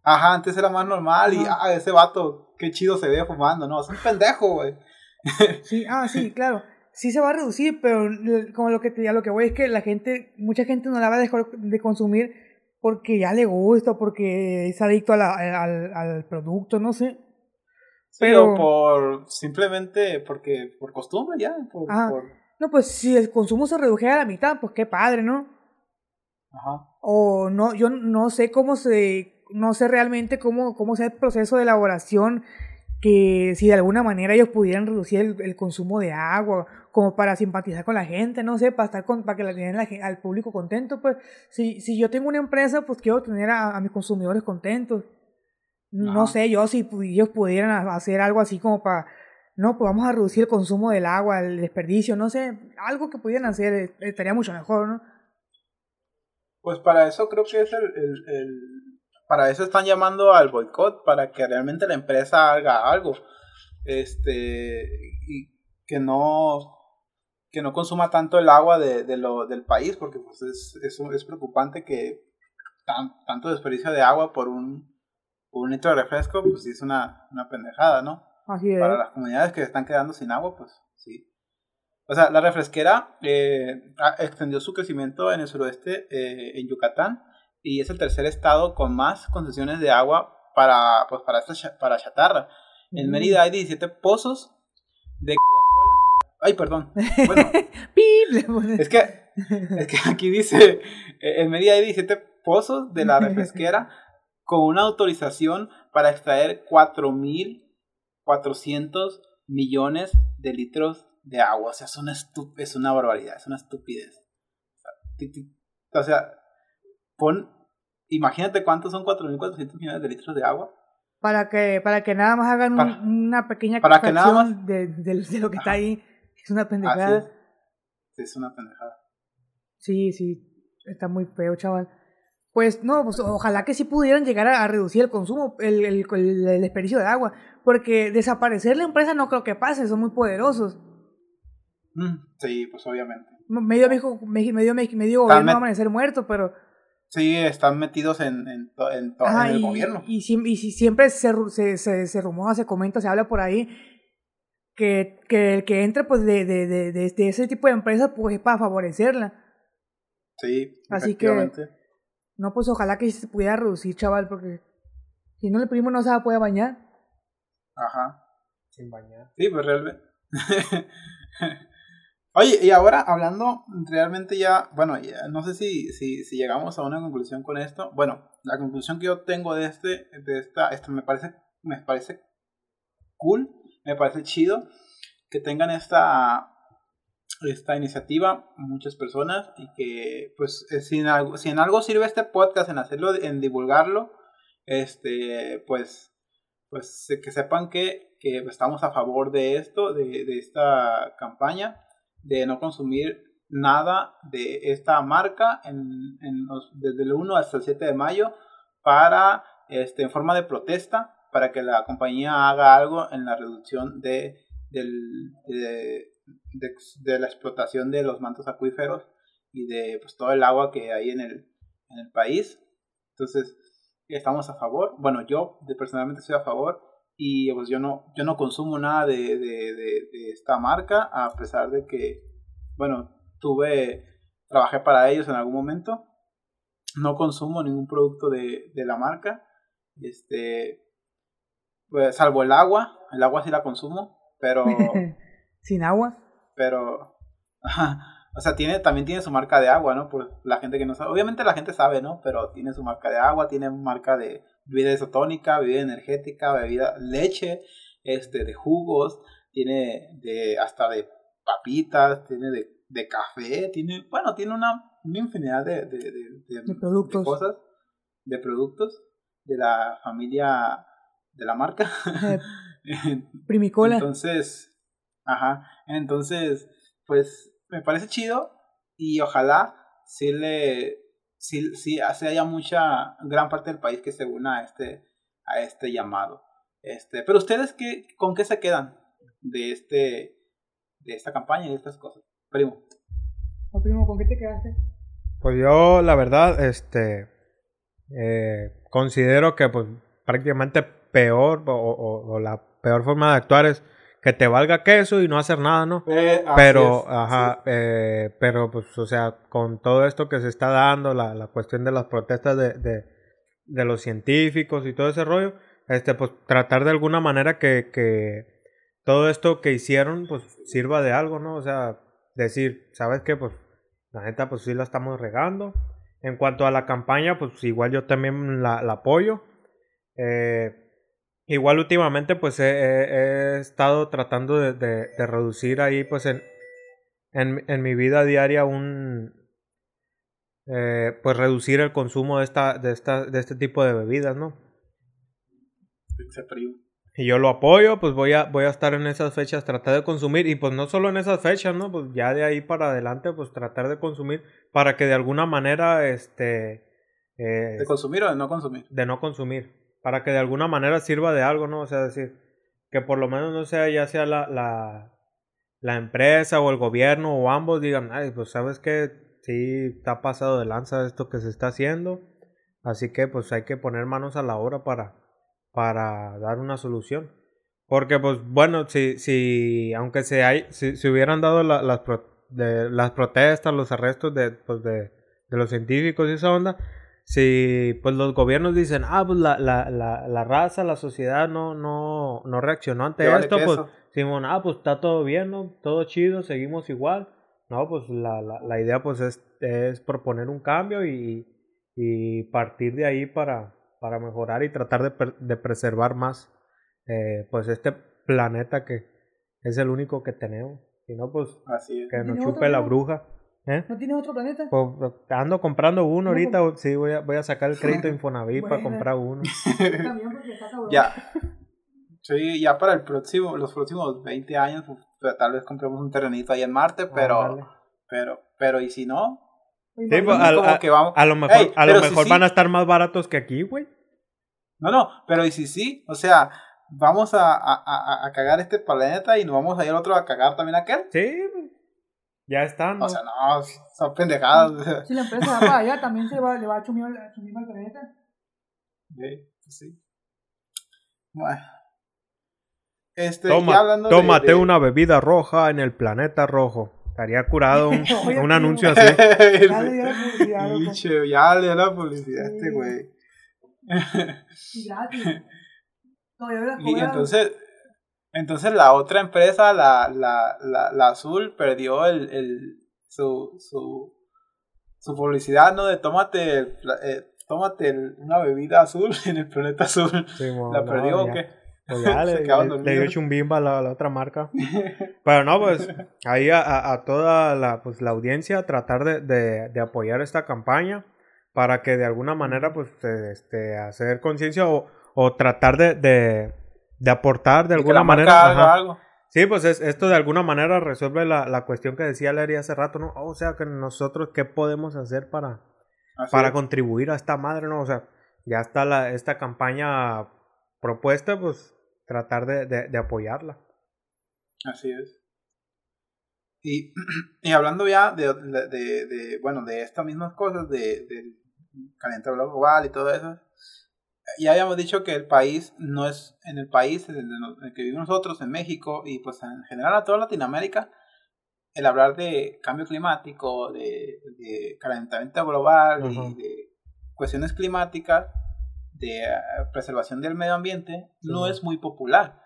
Ajá, antes era más normal y, ah, ese vato, qué chido se ve fumando, no, es un pendejo, güey. Sí, ah, sí, claro. Sí se va a reducir, pero como lo que te, a lo que voy es que la gente, mucha gente no la va a dejar de consumir porque ya le gusta, porque es adicto a la- al, al producto, no sé. Pero Pero- por, simplemente porque, por costumbre ya, por- No, pues si el consumo se redujera a la mitad, pues qué padre, ¿no? ajá. O no, yo no sé cómo se, no sé realmente cómo, cómo sea el proceso de elaboración, que si de alguna manera ellos pudieran reducir el, el consumo de agua, como para simpatizar con la gente, no sé, para estar con, para que la tengan la al público contento, pues, si, si yo tengo una empresa, pues quiero tener a, a mis consumidores contentos. No Ajá. sé yo si ellos pudieran ha- hacer algo así como para, no, pues vamos a reducir el consumo del agua, el desperdicio, no sé, algo que pudieran hacer, eh, estaría mucho mejor, ¿no? Pues para eso creo que es el, el, Para eso están llamando al boicot, para que realmente la empresa haga algo. Este. Y que no. Que no consuma tanto el agua de, de lo, del país, porque pues es, es, preocupante que tan- tanto desperdicio de agua por un, un litro de refresco, pues sí es una, una pendejada, ¿no? Así es. para las comunidades que se están quedando sin agua, pues sí. O sea, la refresquera eh, ha- extendió su crecimiento en el suroeste, eh, en Yucatán, y es el tercer estado con más concesiones de agua para, pues, para, esta para chatarra. En Mm. Mérida hay 17 pozos de Coca-Cola. Ay, perdón. Bueno, es que, es que aquí dice, eh, en Mérida hay 17 pozos de la refresquera con una autorización para extraer 4.400 millones de litros de agua. O sea, es una, es una barbaridad, es una estupidez. O sea, pon, imagínate cuántos son 4.400 millones de litros de agua. para que para que nada más hagan un- una pequeña para que nada fracción de, de- de lo que está ahí. Es una pendejada. es. Es una pendejada. Sí, sí, está muy feo, chaval. Pues no, pues ojalá que sí pudieran llegar a, a reducir el consumo, el, el, el- el desperdicio de agua, porque desaparecer la empresa no creo que pase, son muy poderosos. Mm, Sí, pues obviamente. Medio México, medio, medio, medio gobierno va a amanecer muerto, pero Sí, están metidos en, en, to- en, to- Ajá, en el y, gobierno. Y, y si siempre se, se, se, se rumora, se comenta, se habla por ahí que, que el que entre pues de, de, de, de, ese tipo de empresas pues es para favorecerla. Sí, Así que-. No, pues ojalá que se pudiera reducir, chaval, porque si no el primo no se va a poder bañar. Ajá. Sin bañar. Sí, pues realmente. Oye, y ahora hablando realmente ya, bueno, ya, no sé si, si, si llegamos a una conclusión con esto. Bueno, la conclusión que yo tengo de este, de esta, esto me parece, me parece cool, me parece chido que tengan esta, esta iniciativa muchas personas y que pues eh, si en algo, si en algo sirve este podcast en hacerlo, en divulgarlo, este, pues, pues eh, que sepan que, que estamos a favor de esto, de, esta campaña, de no consumir nada de esta marca en, en los- desde el 1 hasta el 7 de mayo para, este, en forma de protesta, para que la compañía haga algo en la reducción de, del, de, de, la explotación de los mantos acuíferos y de pues, todo el agua que hay en el, en el país. Entonces, estamos a favor. Bueno, yo de- personalmente estoy a favor y pues yo no, yo no consumo nada de, de, de- esta marca, a pesar de que, bueno, tuve, trabajé para ellos en algún momento. No consumo ningún producto de, de la marca. Este, pues salvo el agua, el agua sí la consumo, pero Sin agua. pero ajá, o sea tiene también tiene su marca de agua no por la gente que no sabe obviamente la gente sabe no pero tiene su marca de agua tiene marca de bebida isotónica bebida energética bebida leche este de jugos tiene de hasta de papitas tiene de, de café tiene bueno tiene una, una infinidad de, de, de- productos. de cosas de productos de la familia de la marca Primicola. entonces, ajá, entonces, pues me parece chido y ojalá sí le, sí, sí hace haya mucha, gran parte del país que se una a este, a este llamado. Este, pero ustedes qué, con qué se quedan de este, de esta campaña y de estas cosas, primo. No, primo, ¿con qué te quedaste? Pues yo, la verdad, este, eh, considero que pues prácticamente peor o, o- o la peor forma de actuar es que te valga queso y no hacer nada, ¿no? Eh, pero, es, ajá, eh, pero pues, o sea, con todo esto que se está dando, la, la cuestión de las protestas de, de, de los científicos y todo ese rollo, este, pues tratar de alguna manera que, que todo esto que hicieron, pues sirva de algo, ¿no? O sea, decir, ¿sabes qué? Pues la neta, pues sí la estamos regando. En cuanto a la campaña, pues igual yo también la, la apoyo. Eh, igual últimamente, pues he, he- he estado tratando de, de- de reducir ahí, pues en, en, en mi vida diaria un... eh, pues reducir el consumo de, esta, de, esta, de este tipo de bebidas, ¿no? Y yo lo apoyo, pues voy a, voy a estar en esas fechas, tratar de consumir, y pues no solo en esas fechas, ¿no? Pues ya de ahí para adelante, pues tratar de consumir para que de alguna manera, este, eh, ¿De consumir o de no consumir? de no consumir, para que de alguna manera sirva de algo, ¿no? O sea, decir, que por lo menos no sea, ya sea la, la, empresa o el gobierno o ambos digan, ay, pues sabes que sí está pasado de lanza esto que se está haciendo, así que pues hay que poner manos a la obra para, para dar una solución. Porque pues bueno, si, si aunque se, hay, si, si hubieran dado la- las, las protestas, los arrestos de, pues, de, de los científicos y esa onda, si pues los gobiernos dicen, ah, pues la, la, la, la raza, la sociedad no, no, no reaccionó ante ¿Te vale esto, pues? Simón, ah, pues está todo bien, ¿no? Todo chido, seguimos igual. No, pues la, la, la idea pues es, es proponer un cambio y, y partir de ahí para, para mejorar y tratar de, de preservar más eh, pues este planeta que es el único que tenemos. Si no, pues Así es. que nos ¿Tiene chupe otro, la no? bruja. ¿Eh? ¿No tienes otro planeta? Pues, ando comprando uno No, ahorita, sí, voy a, voy a sacar el crédito Infonavit para Bueno. comprar uno. Ya. Sí, ya para el próximo, los próximos 20 años, pues, tal vez compremos un terrenito ahí en Marte, pero, Ándale. pero, pero, ¿y si no? Sí, pues, a- que vamos- A lo mejor, Ey, a lo pero si mejor sí- van a estar más baratos que aquí, güey. No, no, pero ¿y si sí? O sea, vamos a, a, a, a cagar este planeta y nos vamos a ir al otro a cagar también aquel. Sí, ya están. ¿no? O sea, no, son pendejadas. Si la empresa va para allá, también se va, le va a chumir al planeta. Sí, pues sí. Bueno. Este, ya Toma, hablando de- tómate de- una bebida roja en el planeta rojo. Estaría curado un, Oye, un tío. anuncio así. Ya le dio la publicidad. Pinche, ya le dio la publicidad a este Sí. güey. Y gratis. Entonces, entonces la otra empresa, la, la, la, la azul, perdió el, el, su, su, su publicidad, ¿no? De tómate, eh, tómate una bebida azul en el planeta azul. Sí, ¿La no, perdió o ya. qué? Pues ya le, le- le dio chumbimba a la, la otra marca. Pero no, pues ahí a, a- toda la, pues, la audiencia tratar de, de- de apoyar esta campaña para que de alguna manera pues eh, este, hacer conciencia o, o tratar de, de, de aportar de Y alguna manera. algo. Sí, pues es, esto de alguna manera resuelve la, la cuestión que decía Larry hace rato, ¿no? O sea, que nosotros qué podemos hacer para, Así para es. contribuir a esta madre, ¿no? O sea, ya está la, esta campaña propuesta, pues tratar de, de, de apoyarla. Así es. Y, y hablando ya de, de, de- de, bueno, de estas mismas cosas, de, del calentamiento global y todo eso, ya habíamos dicho que el país no es, en el país en el, que vivimos nosotros, en México, y pues en general a toda Latinoamérica, el hablar de cambio climático, de, de calentamiento global y de cuestiones climáticas, de eh, preservación del medio ambiente, no es muy popular.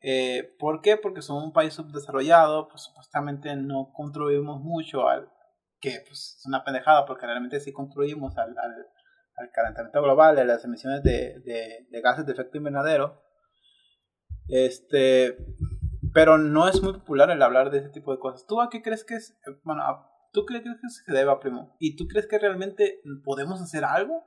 Eh, ¿Por qué? Porque somos un país subdesarrollado, pues supuestamente no contribuimos mucho al, que pues es una pendejada, porque realmente sí contribuimos al, al, al calentamiento global, a las emisiones de, de, gases de efecto invernadero. Este, pero no es muy popular el hablar de ese tipo de cosas. ¿Tú a qué crees que es, bueno, tú crees que se deba, primo? ¿Y tú crees que realmente podemos hacer algo?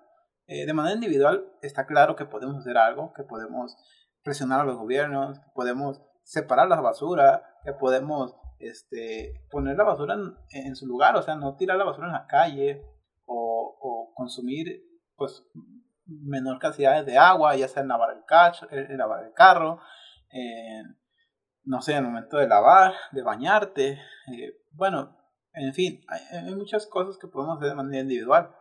Eh, de manera individual está claro que podemos hacer algo, que podemos presionar a los gobiernos, que podemos separar la basura, que podemos este, poner la basura en, su lugar, o sea, no tirar la basura en la calle o, o consumir pues menor cantidad de agua, ya sea en lavar el, cacho, en lavar el carro, no sé, en el momento de lavar, de bañarte, eh, bueno, en fin, hay, muchas cosas que podemos hacer de manera individual.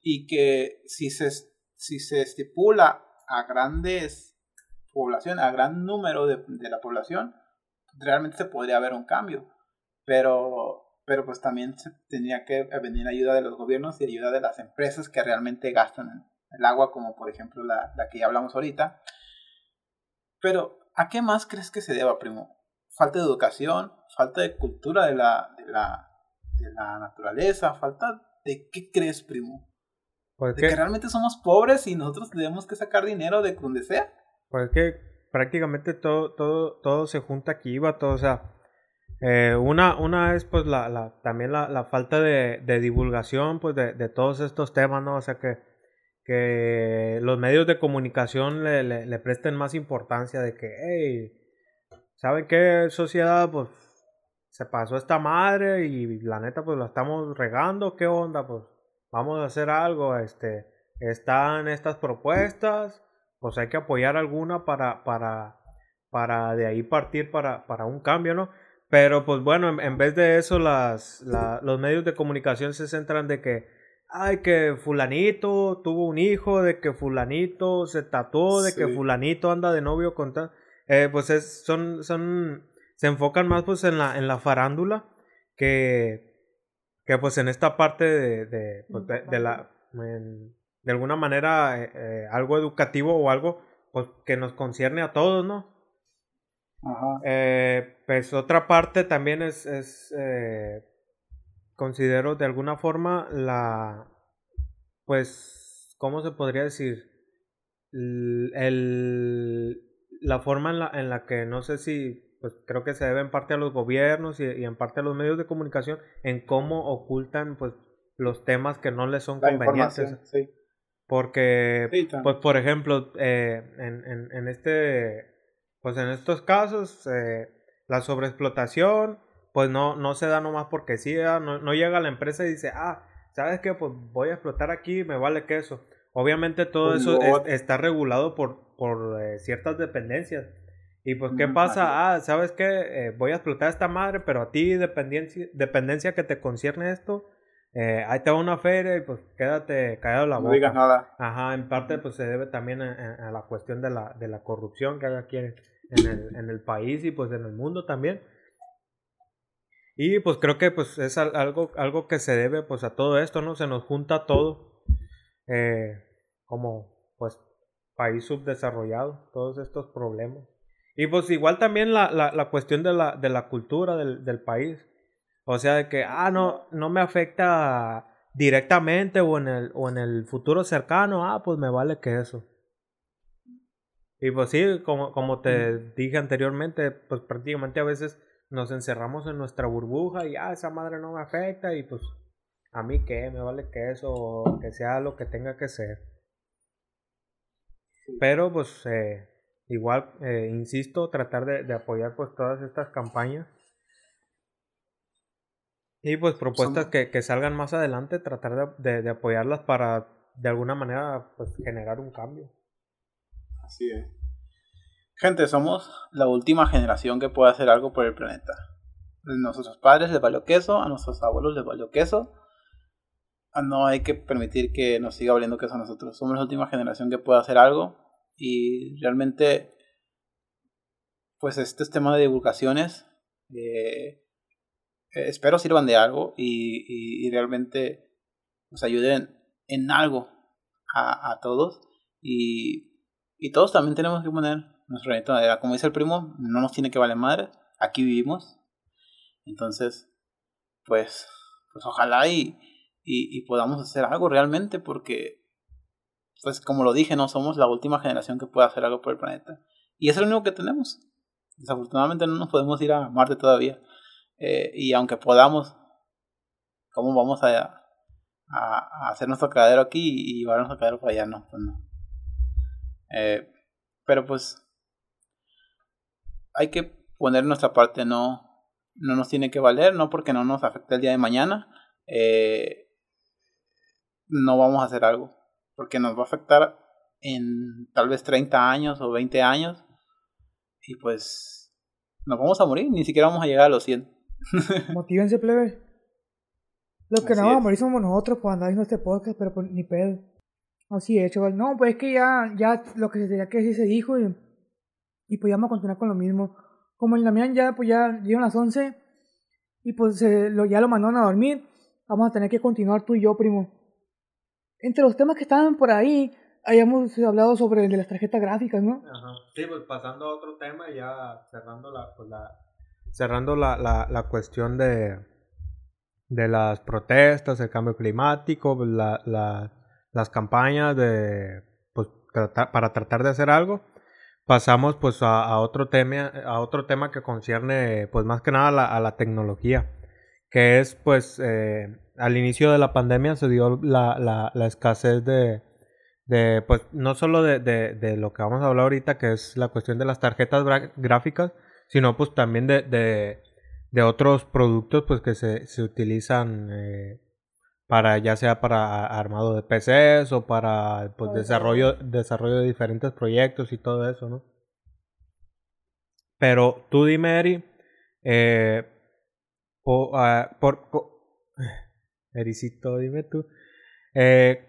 Y que si se, si se estipula a grandes poblaciones, a gran número de, de la población, realmente se podría haber un cambio, pero pero pues también se tendría que venir ayuda de los gobiernos y ayuda de las empresas que realmente gastan el agua, como por ejemplo la, la que ya hablamos ahorita. Pero, ¿a qué más crees que se deba, primo? ¿Falta de educación? ¿Falta de cultura de la, de la, de la naturaleza? ¿Falta de qué crees, primo? Pues ¿De que realmente somos pobres y nosotros tenemos que sacar dinero de donde sea? Pues que prácticamente todo, todo, todo se junta aquí, va todo, o sea, eh, una, una es pues la, la también la, la falta de, de, divulgación pues de, de, todos estos temas, ¿no? O sea que, que los medios de comunicación le, le, presten más importancia de que, hey, ¿saben qué sociedad? Pues se pasó esta madre y la neta pues la estamos regando, ¿qué onda? Pues vamos a hacer algo, este, están estas propuestas, pues hay que apoyar alguna para, para, para de ahí partir para, para un cambio, ¿no? Pero pues bueno, en, vez de eso, las, los medios de comunicación se centran de que, ay, que fulanito tuvo un hijo, de que fulanito se tatuó, de que fulanito anda de novio con tal. Eh, pues es, son, son, se enfocan más pues en la, en la farándula que, que pues en esta parte de, de, pues, de, la, de alguna manera eh, eh, algo educativo o algo pues que nos concierne a todos, ¿no? Eh, pues otra parte también es, es eh, considero de alguna forma la, pues, ¿cómo se podría decir? El, la forma en la, en la que no sé si, pues creo que se debe en parte a los gobiernos y, en parte a los medios de comunicación en cómo ocultan pues los temas que no les son convenientes. Porque, pues por ejemplo, eh, en, en, en este pues en estos casos eh, la sobreexplotación pues no, no se da nomás porque sí, no, no llega la empresa y dice, ah, ¿sabes qué? Pues voy a explotar aquí, me vale queso. Obviamente todo eso está regulado por, por eh, ciertas dependencias. Y pues, ¿qué pasa? Ah, ¿sabes qué? Eh, voy a explotar esta madre, pero a ti, dependencia, dependencia que te concierne esto, ahí te va una feria y pues quédate callado la boca. No digas nada. Ajá, en parte pues se debe también a, la cuestión de la, de la corrupción que aquí en el, en el país y pues en el mundo también. Y pues creo que pues es algo, algo que se debe pues a todo esto, ¿no? Se nos junta todo eh, como pues país subdesarrollado, todos estos problemas. Y pues igual también la, la, la cuestión de la, de la cultura del, del, país. O sea, de que, ah, no, no me afecta directamente o en el, o en el futuro cercano, ah, pues me vale que eso. Y pues sí, como, como te dije anteriormente, pues prácticamente a veces nos encerramos en nuestra burbuja y ah, esa madre no me afecta y pues a mí qué, me vale que eso, que sea lo que tenga que ser. Pero pues eh, igual, eh, insisto, tratar de, de, apoyar pues todas estas campañas. Y pues propuestas que, que, salgan más adelante, tratar de, de apoyarlas para de alguna manera pues generar un cambio. Así es. Gente, somos la última generación que puede hacer algo por el planeta. A nuestros padres les valió queso, a nuestros abuelos les valió queso. Ah, no hay que permitir que nos siga valiendo queso a nosotros. Somos la última generación que puede hacer algo. Y realmente, pues este tema de divulgaciones, eh, espero sirvan de algo y, y, realmente nos ayuden en algo a, a todos. Y y todos también tenemos que poner nuestro granito de madera. Como dice el primo, no nos tiene que valer madre. Aquí vivimos. Entonces, pues, pues ojalá y, y, podamos hacer algo realmente porque, pues como lo dije, no somos la última generación que pueda hacer algo por el planeta. Y es lo único que tenemos. Desafortunadamente no nos podemos ir a Marte todavía. Eh, y aunque podamos, ¿cómo vamos a, a, hacer nuestro cadero aquí y llevar nuestro cadero para allá? No, pues no. Eh, pero pues hay que poner nuestra parte, no, no nos tiene que valer, no porque no nos afecte el día de mañana, eh, no vamos a hacer algo, porque nos va a afectar en tal vez 30 años o 20 años y pues nos vamos a morir, ni siquiera vamos a llegar a los 100. Motívense, plebe. Los que no vamos a morir somos nosotros por andar viendo este podcast, pero pues, ni pedo. Así es, chaval. No, pues es que ya, ya lo que se tenía que decir se dijo y, y pues ya vamos a continuar con lo mismo. Como el Damián ya, pues ya dieron las 11 y pues lo, ya lo mandaron a dormir, vamos a tener que continuar tú y yo, primo. Entre los temas que estaban por ahí, habíamos hablado sobre el de las tarjetas gráficas, ¿no? Ajá. Sí, pues pasando a otro tema, ya cerrando la, pues la, cerrando la, la, la cuestión de, de las protestas, el cambio climático, la, las campañas de, pues, para tratar de hacer algo. Pasamos pues a, otro tema, a otro tema que concierne pues más que nada a la, tecnología, que es pues eh, al inicio de la pandemia se dio la, la, escasez de, pues no solo de, de, lo que vamos a hablar ahorita, que es la cuestión de las tarjetas gráficas, sino pues también de, de, de otros productos pues que se, se utilizan eh, para ya sea para armado de PCs o para pues desarrollo, desarrollo de diferentes proyectos y todo eso, ¿no? Pero tú dime, Eri, eh, o, uh, por, Ericito, dime tú, eh,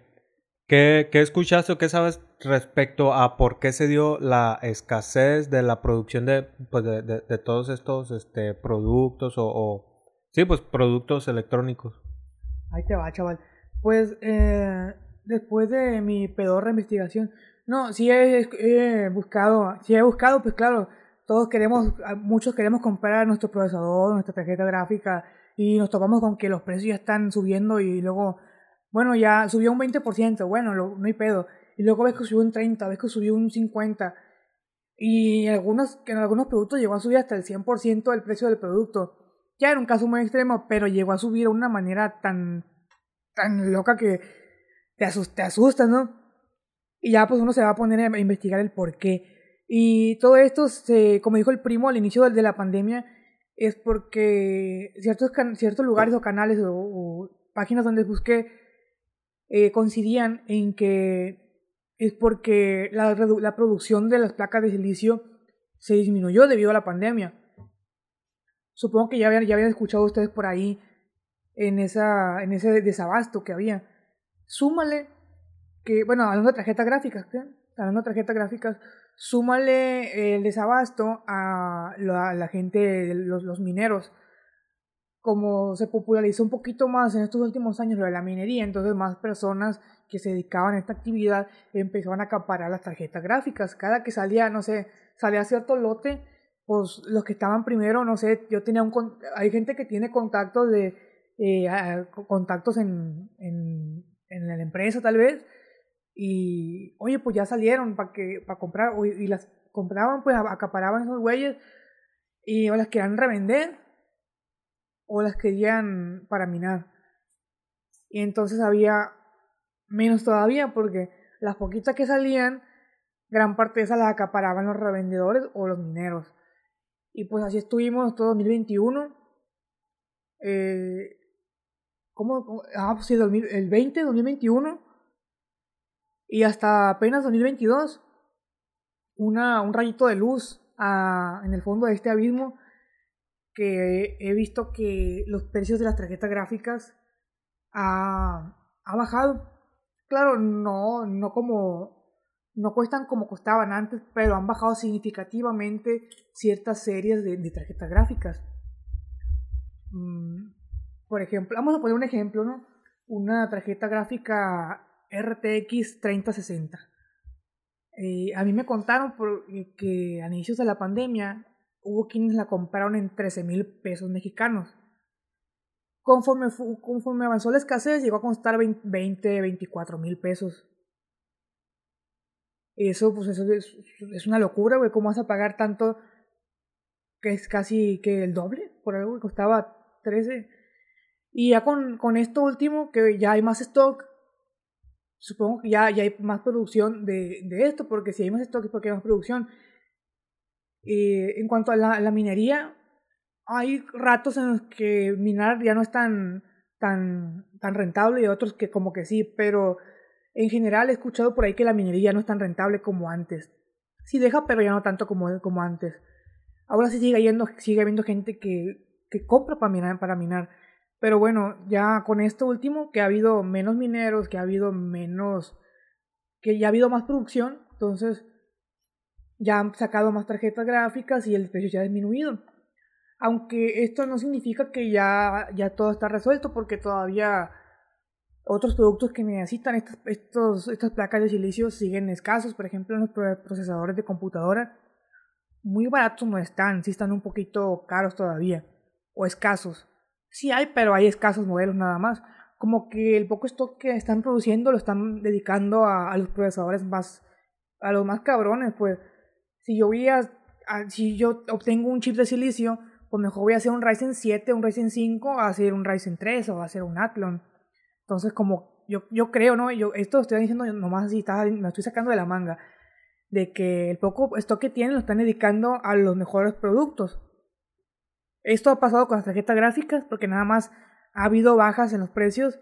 ¿Qué, ¿Qué, escuchaste o qué sabes respecto a por qué se dio la escasez de la producción de, pues de, de, todos estos este, productos o, sí, pues productos electrónicos? Ahí te va, chaval. Pues eh, después de mi pedorra investigación, no, sí he, buscado, sí he buscado, pues claro, todos queremos, muchos queremos comprar nuestro procesador, nuestra tarjeta gráfica y nos topamos con que los precios ya están subiendo y luego bueno, ya subió un 20%, bueno, no hay pedo. Y luego ves que subió un 30, ves que subió un 50. Y en algunos, en algunos productos llegó a subir hasta el 100% del precio del producto. Ya era un caso muy extremo, pero llegó a subir de una manera tan, tan loca que te asusta, te ¿no? Y ya pues uno se va a poner a investigar el por qué. Y todo esto, se, como dijo el primo al inicio de la pandemia, es porque ciertos, ciertos lugares o canales o, o páginas donde busqué eh, coincidían en que es porque la, la, producción de las placas de silicio se disminuyó debido a la pandemia. Supongo que ya habían, ya habían escuchado ustedes por ahí en, esa, en ese desabasto que había. Súmale que, bueno, hablando de tarjetas gráficas, hablando de tarjetas gráficas, súmale el desabasto a la, la gente, los, los mineros como se popularizó un poquito más en estos últimos años lo de la minería, entonces más personas que se dedicaban a esta actividad empezaban a acaparar las tarjetas gráficas. Cada que salía, no sé, salía cierto lote, pues los que estaban primero, no sé, yo tenía un... Hay gente que tiene contactos de... Eh, contactos en, en, en, la empresa tal vez y oye pues ya salieron para que para comprar y las compraban pues acaparaban esos güeyes y o las querían revender o las querían para minar. Y entonces había menos todavía porque las poquitas que salían, gran parte de esas las acaparaban los revendedores o los mineros. Y pues así estuvimos todo 2021. Eh, ¿Cómo? Ah, pues sí, el 20, 2021. Y hasta apenas 2022. Una, un rayito de luz ah, en el fondo de este abismo que he visto que los precios de las tarjetas gráficas ha, ha bajado. Claro, no, no como no cuestan como costaban antes, pero han bajado significativamente ciertas series de, tarjetas gráficas. Mm, por ejemplo, vamos a poner un ejemplo, ¿no? Una tarjeta gráfica RTX 3060. Eh, a mí me contaron por, que a inicios de la pandemia hubo quienes la compraron en 13 mil pesos mexicanos. Conforme, conforme avanzó la escasez, llegó a costar 20, 24 mil pesos. Eso, pues, eso es, una locura, güey. ¿Cómo vas a pagar tanto? Que es casi que el doble, por algo que costaba 13. Y ya con, con esto último, que ya hay más stock, supongo que ya, ya hay más producción de, de esto, porque si hay más stock es porque hay más producción. En cuanto a la, minería, hay ratos en los que minar ya no es tan, tan, tan rentable y otros que como que sí, pero en general he escuchado por ahí que la minería no es tan rentable como antes. Sí deja, pero ya no tanto como, antes. Ahora sí sigue, yendo, sigue habiendo gente que, que compra para minar, para minar. Pero bueno, ya con esto último, que ha habido menos mineros, que ha habido menos, que ya ha habido más producción, entonces ya han sacado más tarjetas gráficas y el precio ya ha disminuido. Aunque esto no significa que ya, ya todo está resuelto, porque todavía otros productos que necesitan estas, estos, estas placas de silicio siguen escasos. Por ejemplo, en los procesadores de computadora, muy baratos no están, sí están un poquito caros todavía, o escasos. Sí hay, pero hay escasos modelos nada más. Como que el poco stock que están produciendo lo están dedicando a, a los procesadores más, a los más cabrones, pues. Si yo voy a, si yo obtengo un chip de silicio, pues mejor voy a hacer un Ryzen 7, un Ryzen 5, a hacer un Ryzen 3 o a hacer un Athlon. Entonces, como yo, yo creo, ¿no? Yo, esto estoy diciendo nomás así, me estoy sacando de la manga, de que el poco stock que tienen lo están dedicando a los mejores productos. Esto ha pasado con las tarjetas gráficas porque nada más ha habido bajas en los precios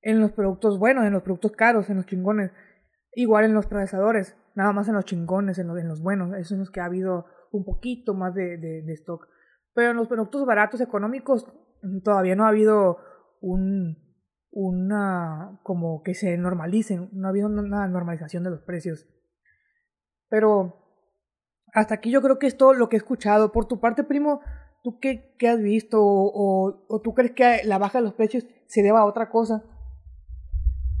en los productos buenos, en los productos caros, en los chingones. Igual en los procesadores, nada más en los chingones, en los, en los buenos. Esos en los que ha habido un poquito más de, de stock. Pero en los productos baratos, económicos, todavía no ha habido un, una, como que se normalicen, no ha habido una normalización de los precios. Pero hasta aquí yo creo que es todo lo que he escuchado. Por tu parte, primo, ¿tú qué, qué has visto? O, tú crees que la baja de los precios se deba a otra cosa?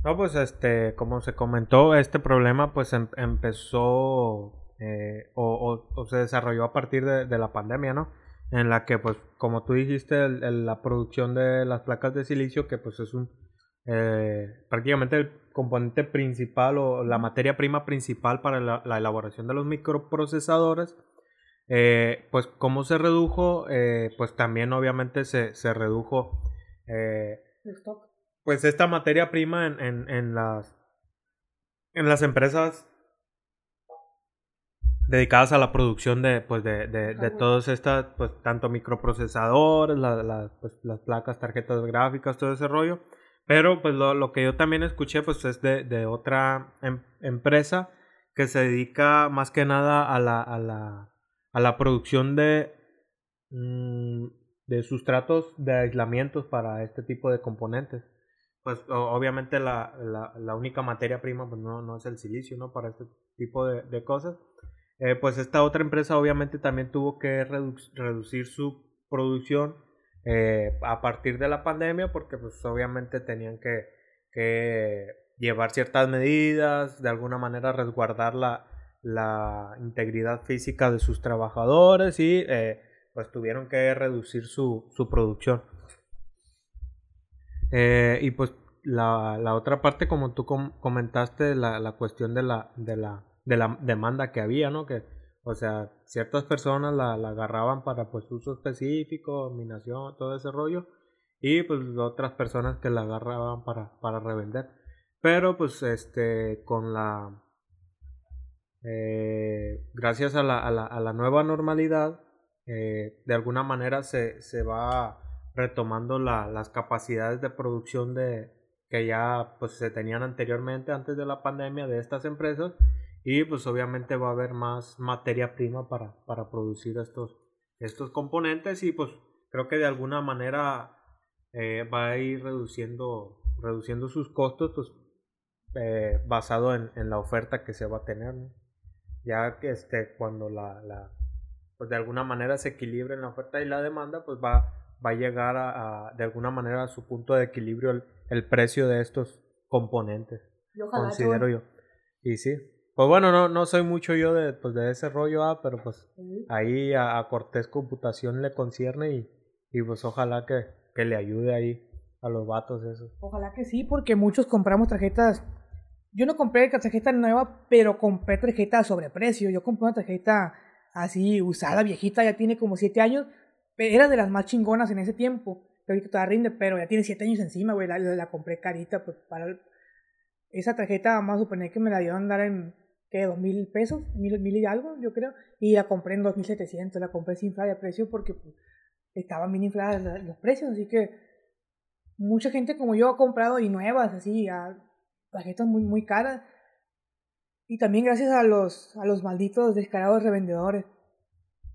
No, pues este, como se comentó, este problema pues em, empezó eh, o, se desarrolló a partir de la pandemia, ¿no? En la que pues como tú dijiste la producción de las placas de silicio que pues es un eh, prácticamente el componente principal o la materia prima principal para la, elaboración de los microprocesadores eh, pues como se redujo eh, pues también obviamente se, se redujo pues esta materia prima en, en, en las en las empresas dedicadas a la producción de, pues, de, de, de todas estas, pues, tanto microprocesadores, pues, las placas, tarjetas gráficas, todo ese rollo. Pero, pues, lo, lo que yo también escuché, pues, es de, de otra em, empresa que se dedica más que nada a la, a la, a la producción de, mm, de sustratos de aislamientos para este tipo de componentes. Pues obviamente la, la, la única materia prima pues no, no es el silicio, ¿no? Para este tipo de, de cosas. Eh, pues esta otra empresa obviamente también tuvo que reducir su producción eh, a partir de la pandemia porque pues obviamente tenían que, llevar ciertas medidas, de alguna manera resguardar la, integridad física de sus trabajadores y eh, pues tuvieron que reducir su, producción. y pues la, la, otra parte, como tú comentaste, la, la cuestión de la de la demanda que había, ¿no? Que, o sea, ciertas personas la, la agarraban para pues uso específico, minación, todo ese rollo, y pues otras personas que la agarraban para, para revender. Pero pues este, con la... Eh, gracias a la, a, la, a la, nueva normalidad, eh, de alguna manera se, se va retomando la, las capacidades de producción de que ya pues se tenían anteriormente antes de la pandemia de estas empresas y pues obviamente va a haber más materia prima para, para producir estos, estos componentes y pues creo que de alguna manera eh, va a ir reduciendo, reduciendo sus costos pues, eh, basado en, en, la oferta que se va a tener. Ya que este, cuando la, la, pues de alguna manera se equilibre en la oferta y la demanda, pues va, va a llegar a, de alguna manera a su punto de equilibrio el, el precio de estos componentes. considero yo. Y sí. Pues bueno, no, no soy mucho yo de, pues de ese rollo, ah, pero pues ahí a, Cortés Computación le concierne y, y pues ojalá que, que le ayude ahí a los vatos eso. Ojalá que sí, porque muchos compramos tarjetas. Yo no compré tarjeta nueva, pero compré tarjeta a sobreprecio. Yo compré una tarjeta así usada, viejita, ya tiene como 7 años. Era de las más chingonas en ese tiempo. Ahorita todavía rinde, pero ya tiene 7 años encima, güey. La, la, compré carita, pues para. Esa tarjeta, vamos a suponer que me la dio a andar en que dos mil pesos, mil, mil y algo, yo creo, y la compré en 2700, la compré sin falta de precio porque pues, estaban bien infladas la- los precios, así que mucha gente como yo ha comprado y nuevas, así, a tarjetas muy, muy caras. Y también gracias a los, a los malditos descarados revendedores.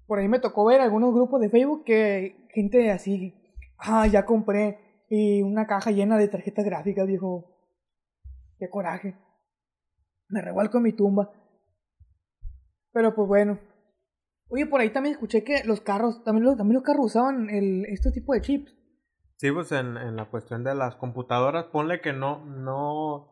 Por ahí me tocó ver algunos grupos de Facebook que gente así, ah, ya compré y una caja llena de tarjetas gráficas, viejo. Qué coraje. Me revuelco en mi tumba. Pero pues bueno. Oye, por ahí también escuché que los carros, también los, también los carros usaban el, este tipo de chips. Sí, pues en, en la cuestión de las computadoras, ponle que no, no,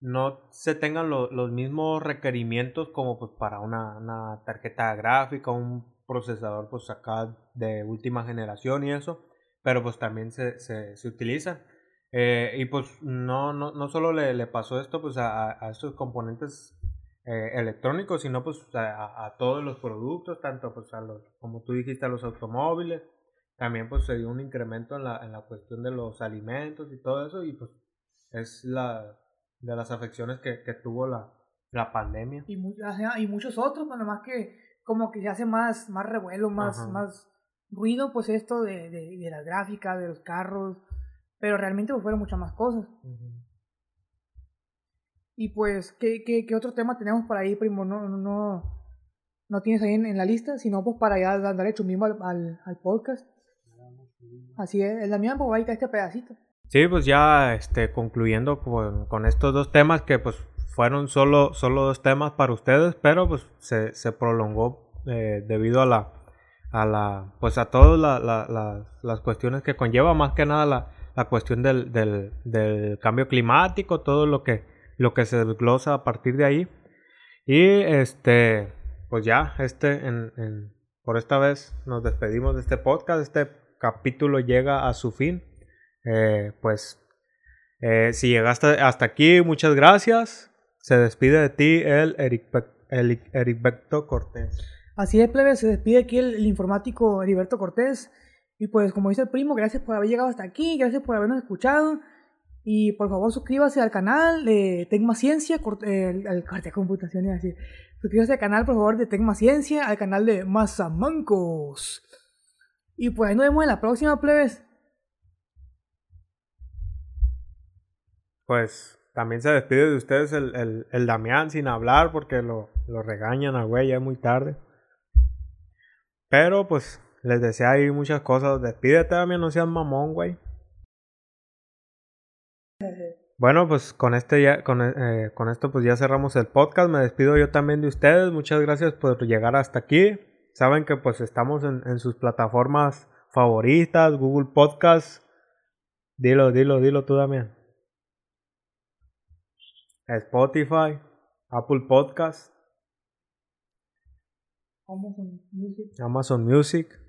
no se tengan lo- los mismos requerimientos como pues para una, una tarjeta gráfica, un procesador pues acá de última generación y eso, pero pues también se, se, se utilizan. Eh, y pues no, no, no solo le, le pasó esto pues a, a- estos componentes eh, electrónicos, sino pues a, a todos los productos, tanto pues a los, como tú dijiste, a los automóviles, también pues se dio un incremento en la, en la cuestión de los alimentos y todo eso y pues es la de las afecciones que, que tuvo la, la pandemia. Y, mu- ajá, y muchos otros, pues nomás que como que se hace más, más revuelo, más, Ajá. más ruido, pues esto de, de, de la gráfica, de los carros. Pero realmente pues fueron muchas más cosas. Y pues, ¿qué, qué, qué otro tema tenemos por ahí, primo? No, no, no, no tienes ahí en, en la lista, sino pues para ya da- darle chumismo al, al, al podcast. Así es, el Damián pues va a editar este pedacito. Sí, pues ya este, concluyendo con, con estos dos temas que pues fueron solo, solo dos temas para ustedes, pero pues se, se prolongó eh, debido a la, a la, pues a todas la- la- la- las cuestiones que conlleva, más que nada la, la cuestión del, del, cambio climático, todo lo que, lo que se desglosa a partir de ahí. Y este, pues ya, este, por esta vez nos despedimos de este podcast, este capítulo llega a su fin. Eh, pues eh, si llegaste hasta aquí, muchas gracias. Se despide de ti el Eric, el Heribecto Cortés. Así es, plebe, se despide aquí el, el informático Heriberto Cortés. Y pues, como dice el primo, gracias por haber llegado hasta aquí, gracias por habernos escuchado. Y por favor, suscríbase al canal de Tecma Ciencia, al corte de computación, iba a decir. Suscríbase al canal, por favor, de Tecma Ciencia, al canal de Mazamancos. Y pues ahí nos vemos en la próxima, plebes. Pues también se despide de ustedes el, el, el Damián sin hablar porque lo, lo regañan a güey, ya es muy tarde. Pero pues les deseo ahí muchas cosas. Despídete, Damián, no seas mamón, güey. Bueno, pues con este ya, con, eh, con esto pues ya cerramos el podcast. Me despido yo también de ustedes. Muchas gracias por llegar hasta aquí. Saben que pues estamos en, en sus plataformas favoritas, Google Podcast. Dilo, dilo, dilo tú también. Spotify, Apple Podcast, Amazon Music. Amazon Music,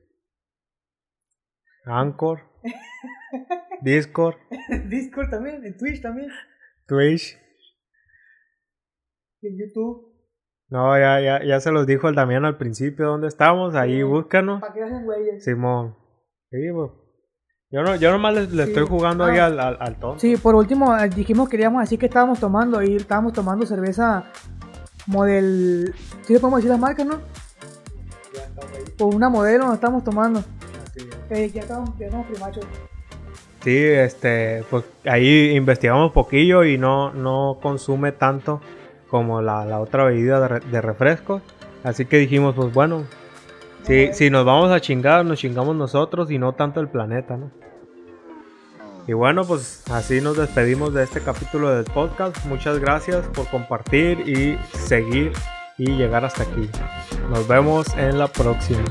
Anchor, Discord, Discord también, en Twitch también, Twitch. en YouTube. No, ya, ya, ya se los dijo el Damián al principio dónde estamos. Ahí Sí. búscanos. Para que hacen güeyes. Simón. Sí, pues. Yo, no, yo nomás le, le Sí. estoy jugando ahí Ah. al, al, al tonto. Sí, por último eh, dijimos que queríamos decir que estábamos tomando y estábamos tomando cerveza model... ¿Sí le podemos decir las marcas, no? Por una modelo nos estamos tomando. Eh, ya estamos, ya estamos. Sí, este, pues ahí investigamos un poquillo y no, no consume tanto como la, la otra bebida de, re- de refrescos. Así que dijimos, pues bueno, si, si nos vamos a chingar, nos chingamos nosotros y no tanto el planeta, ¿no? Y bueno, pues así nos despedimos de este capítulo del podcast. Muchas gracias por compartir y seguir y llegar hasta aquí. Nos vemos en la próxima.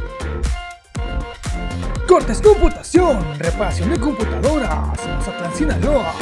Cortes Computación, reparación de computadoras, Mazatlán, Sinaloa.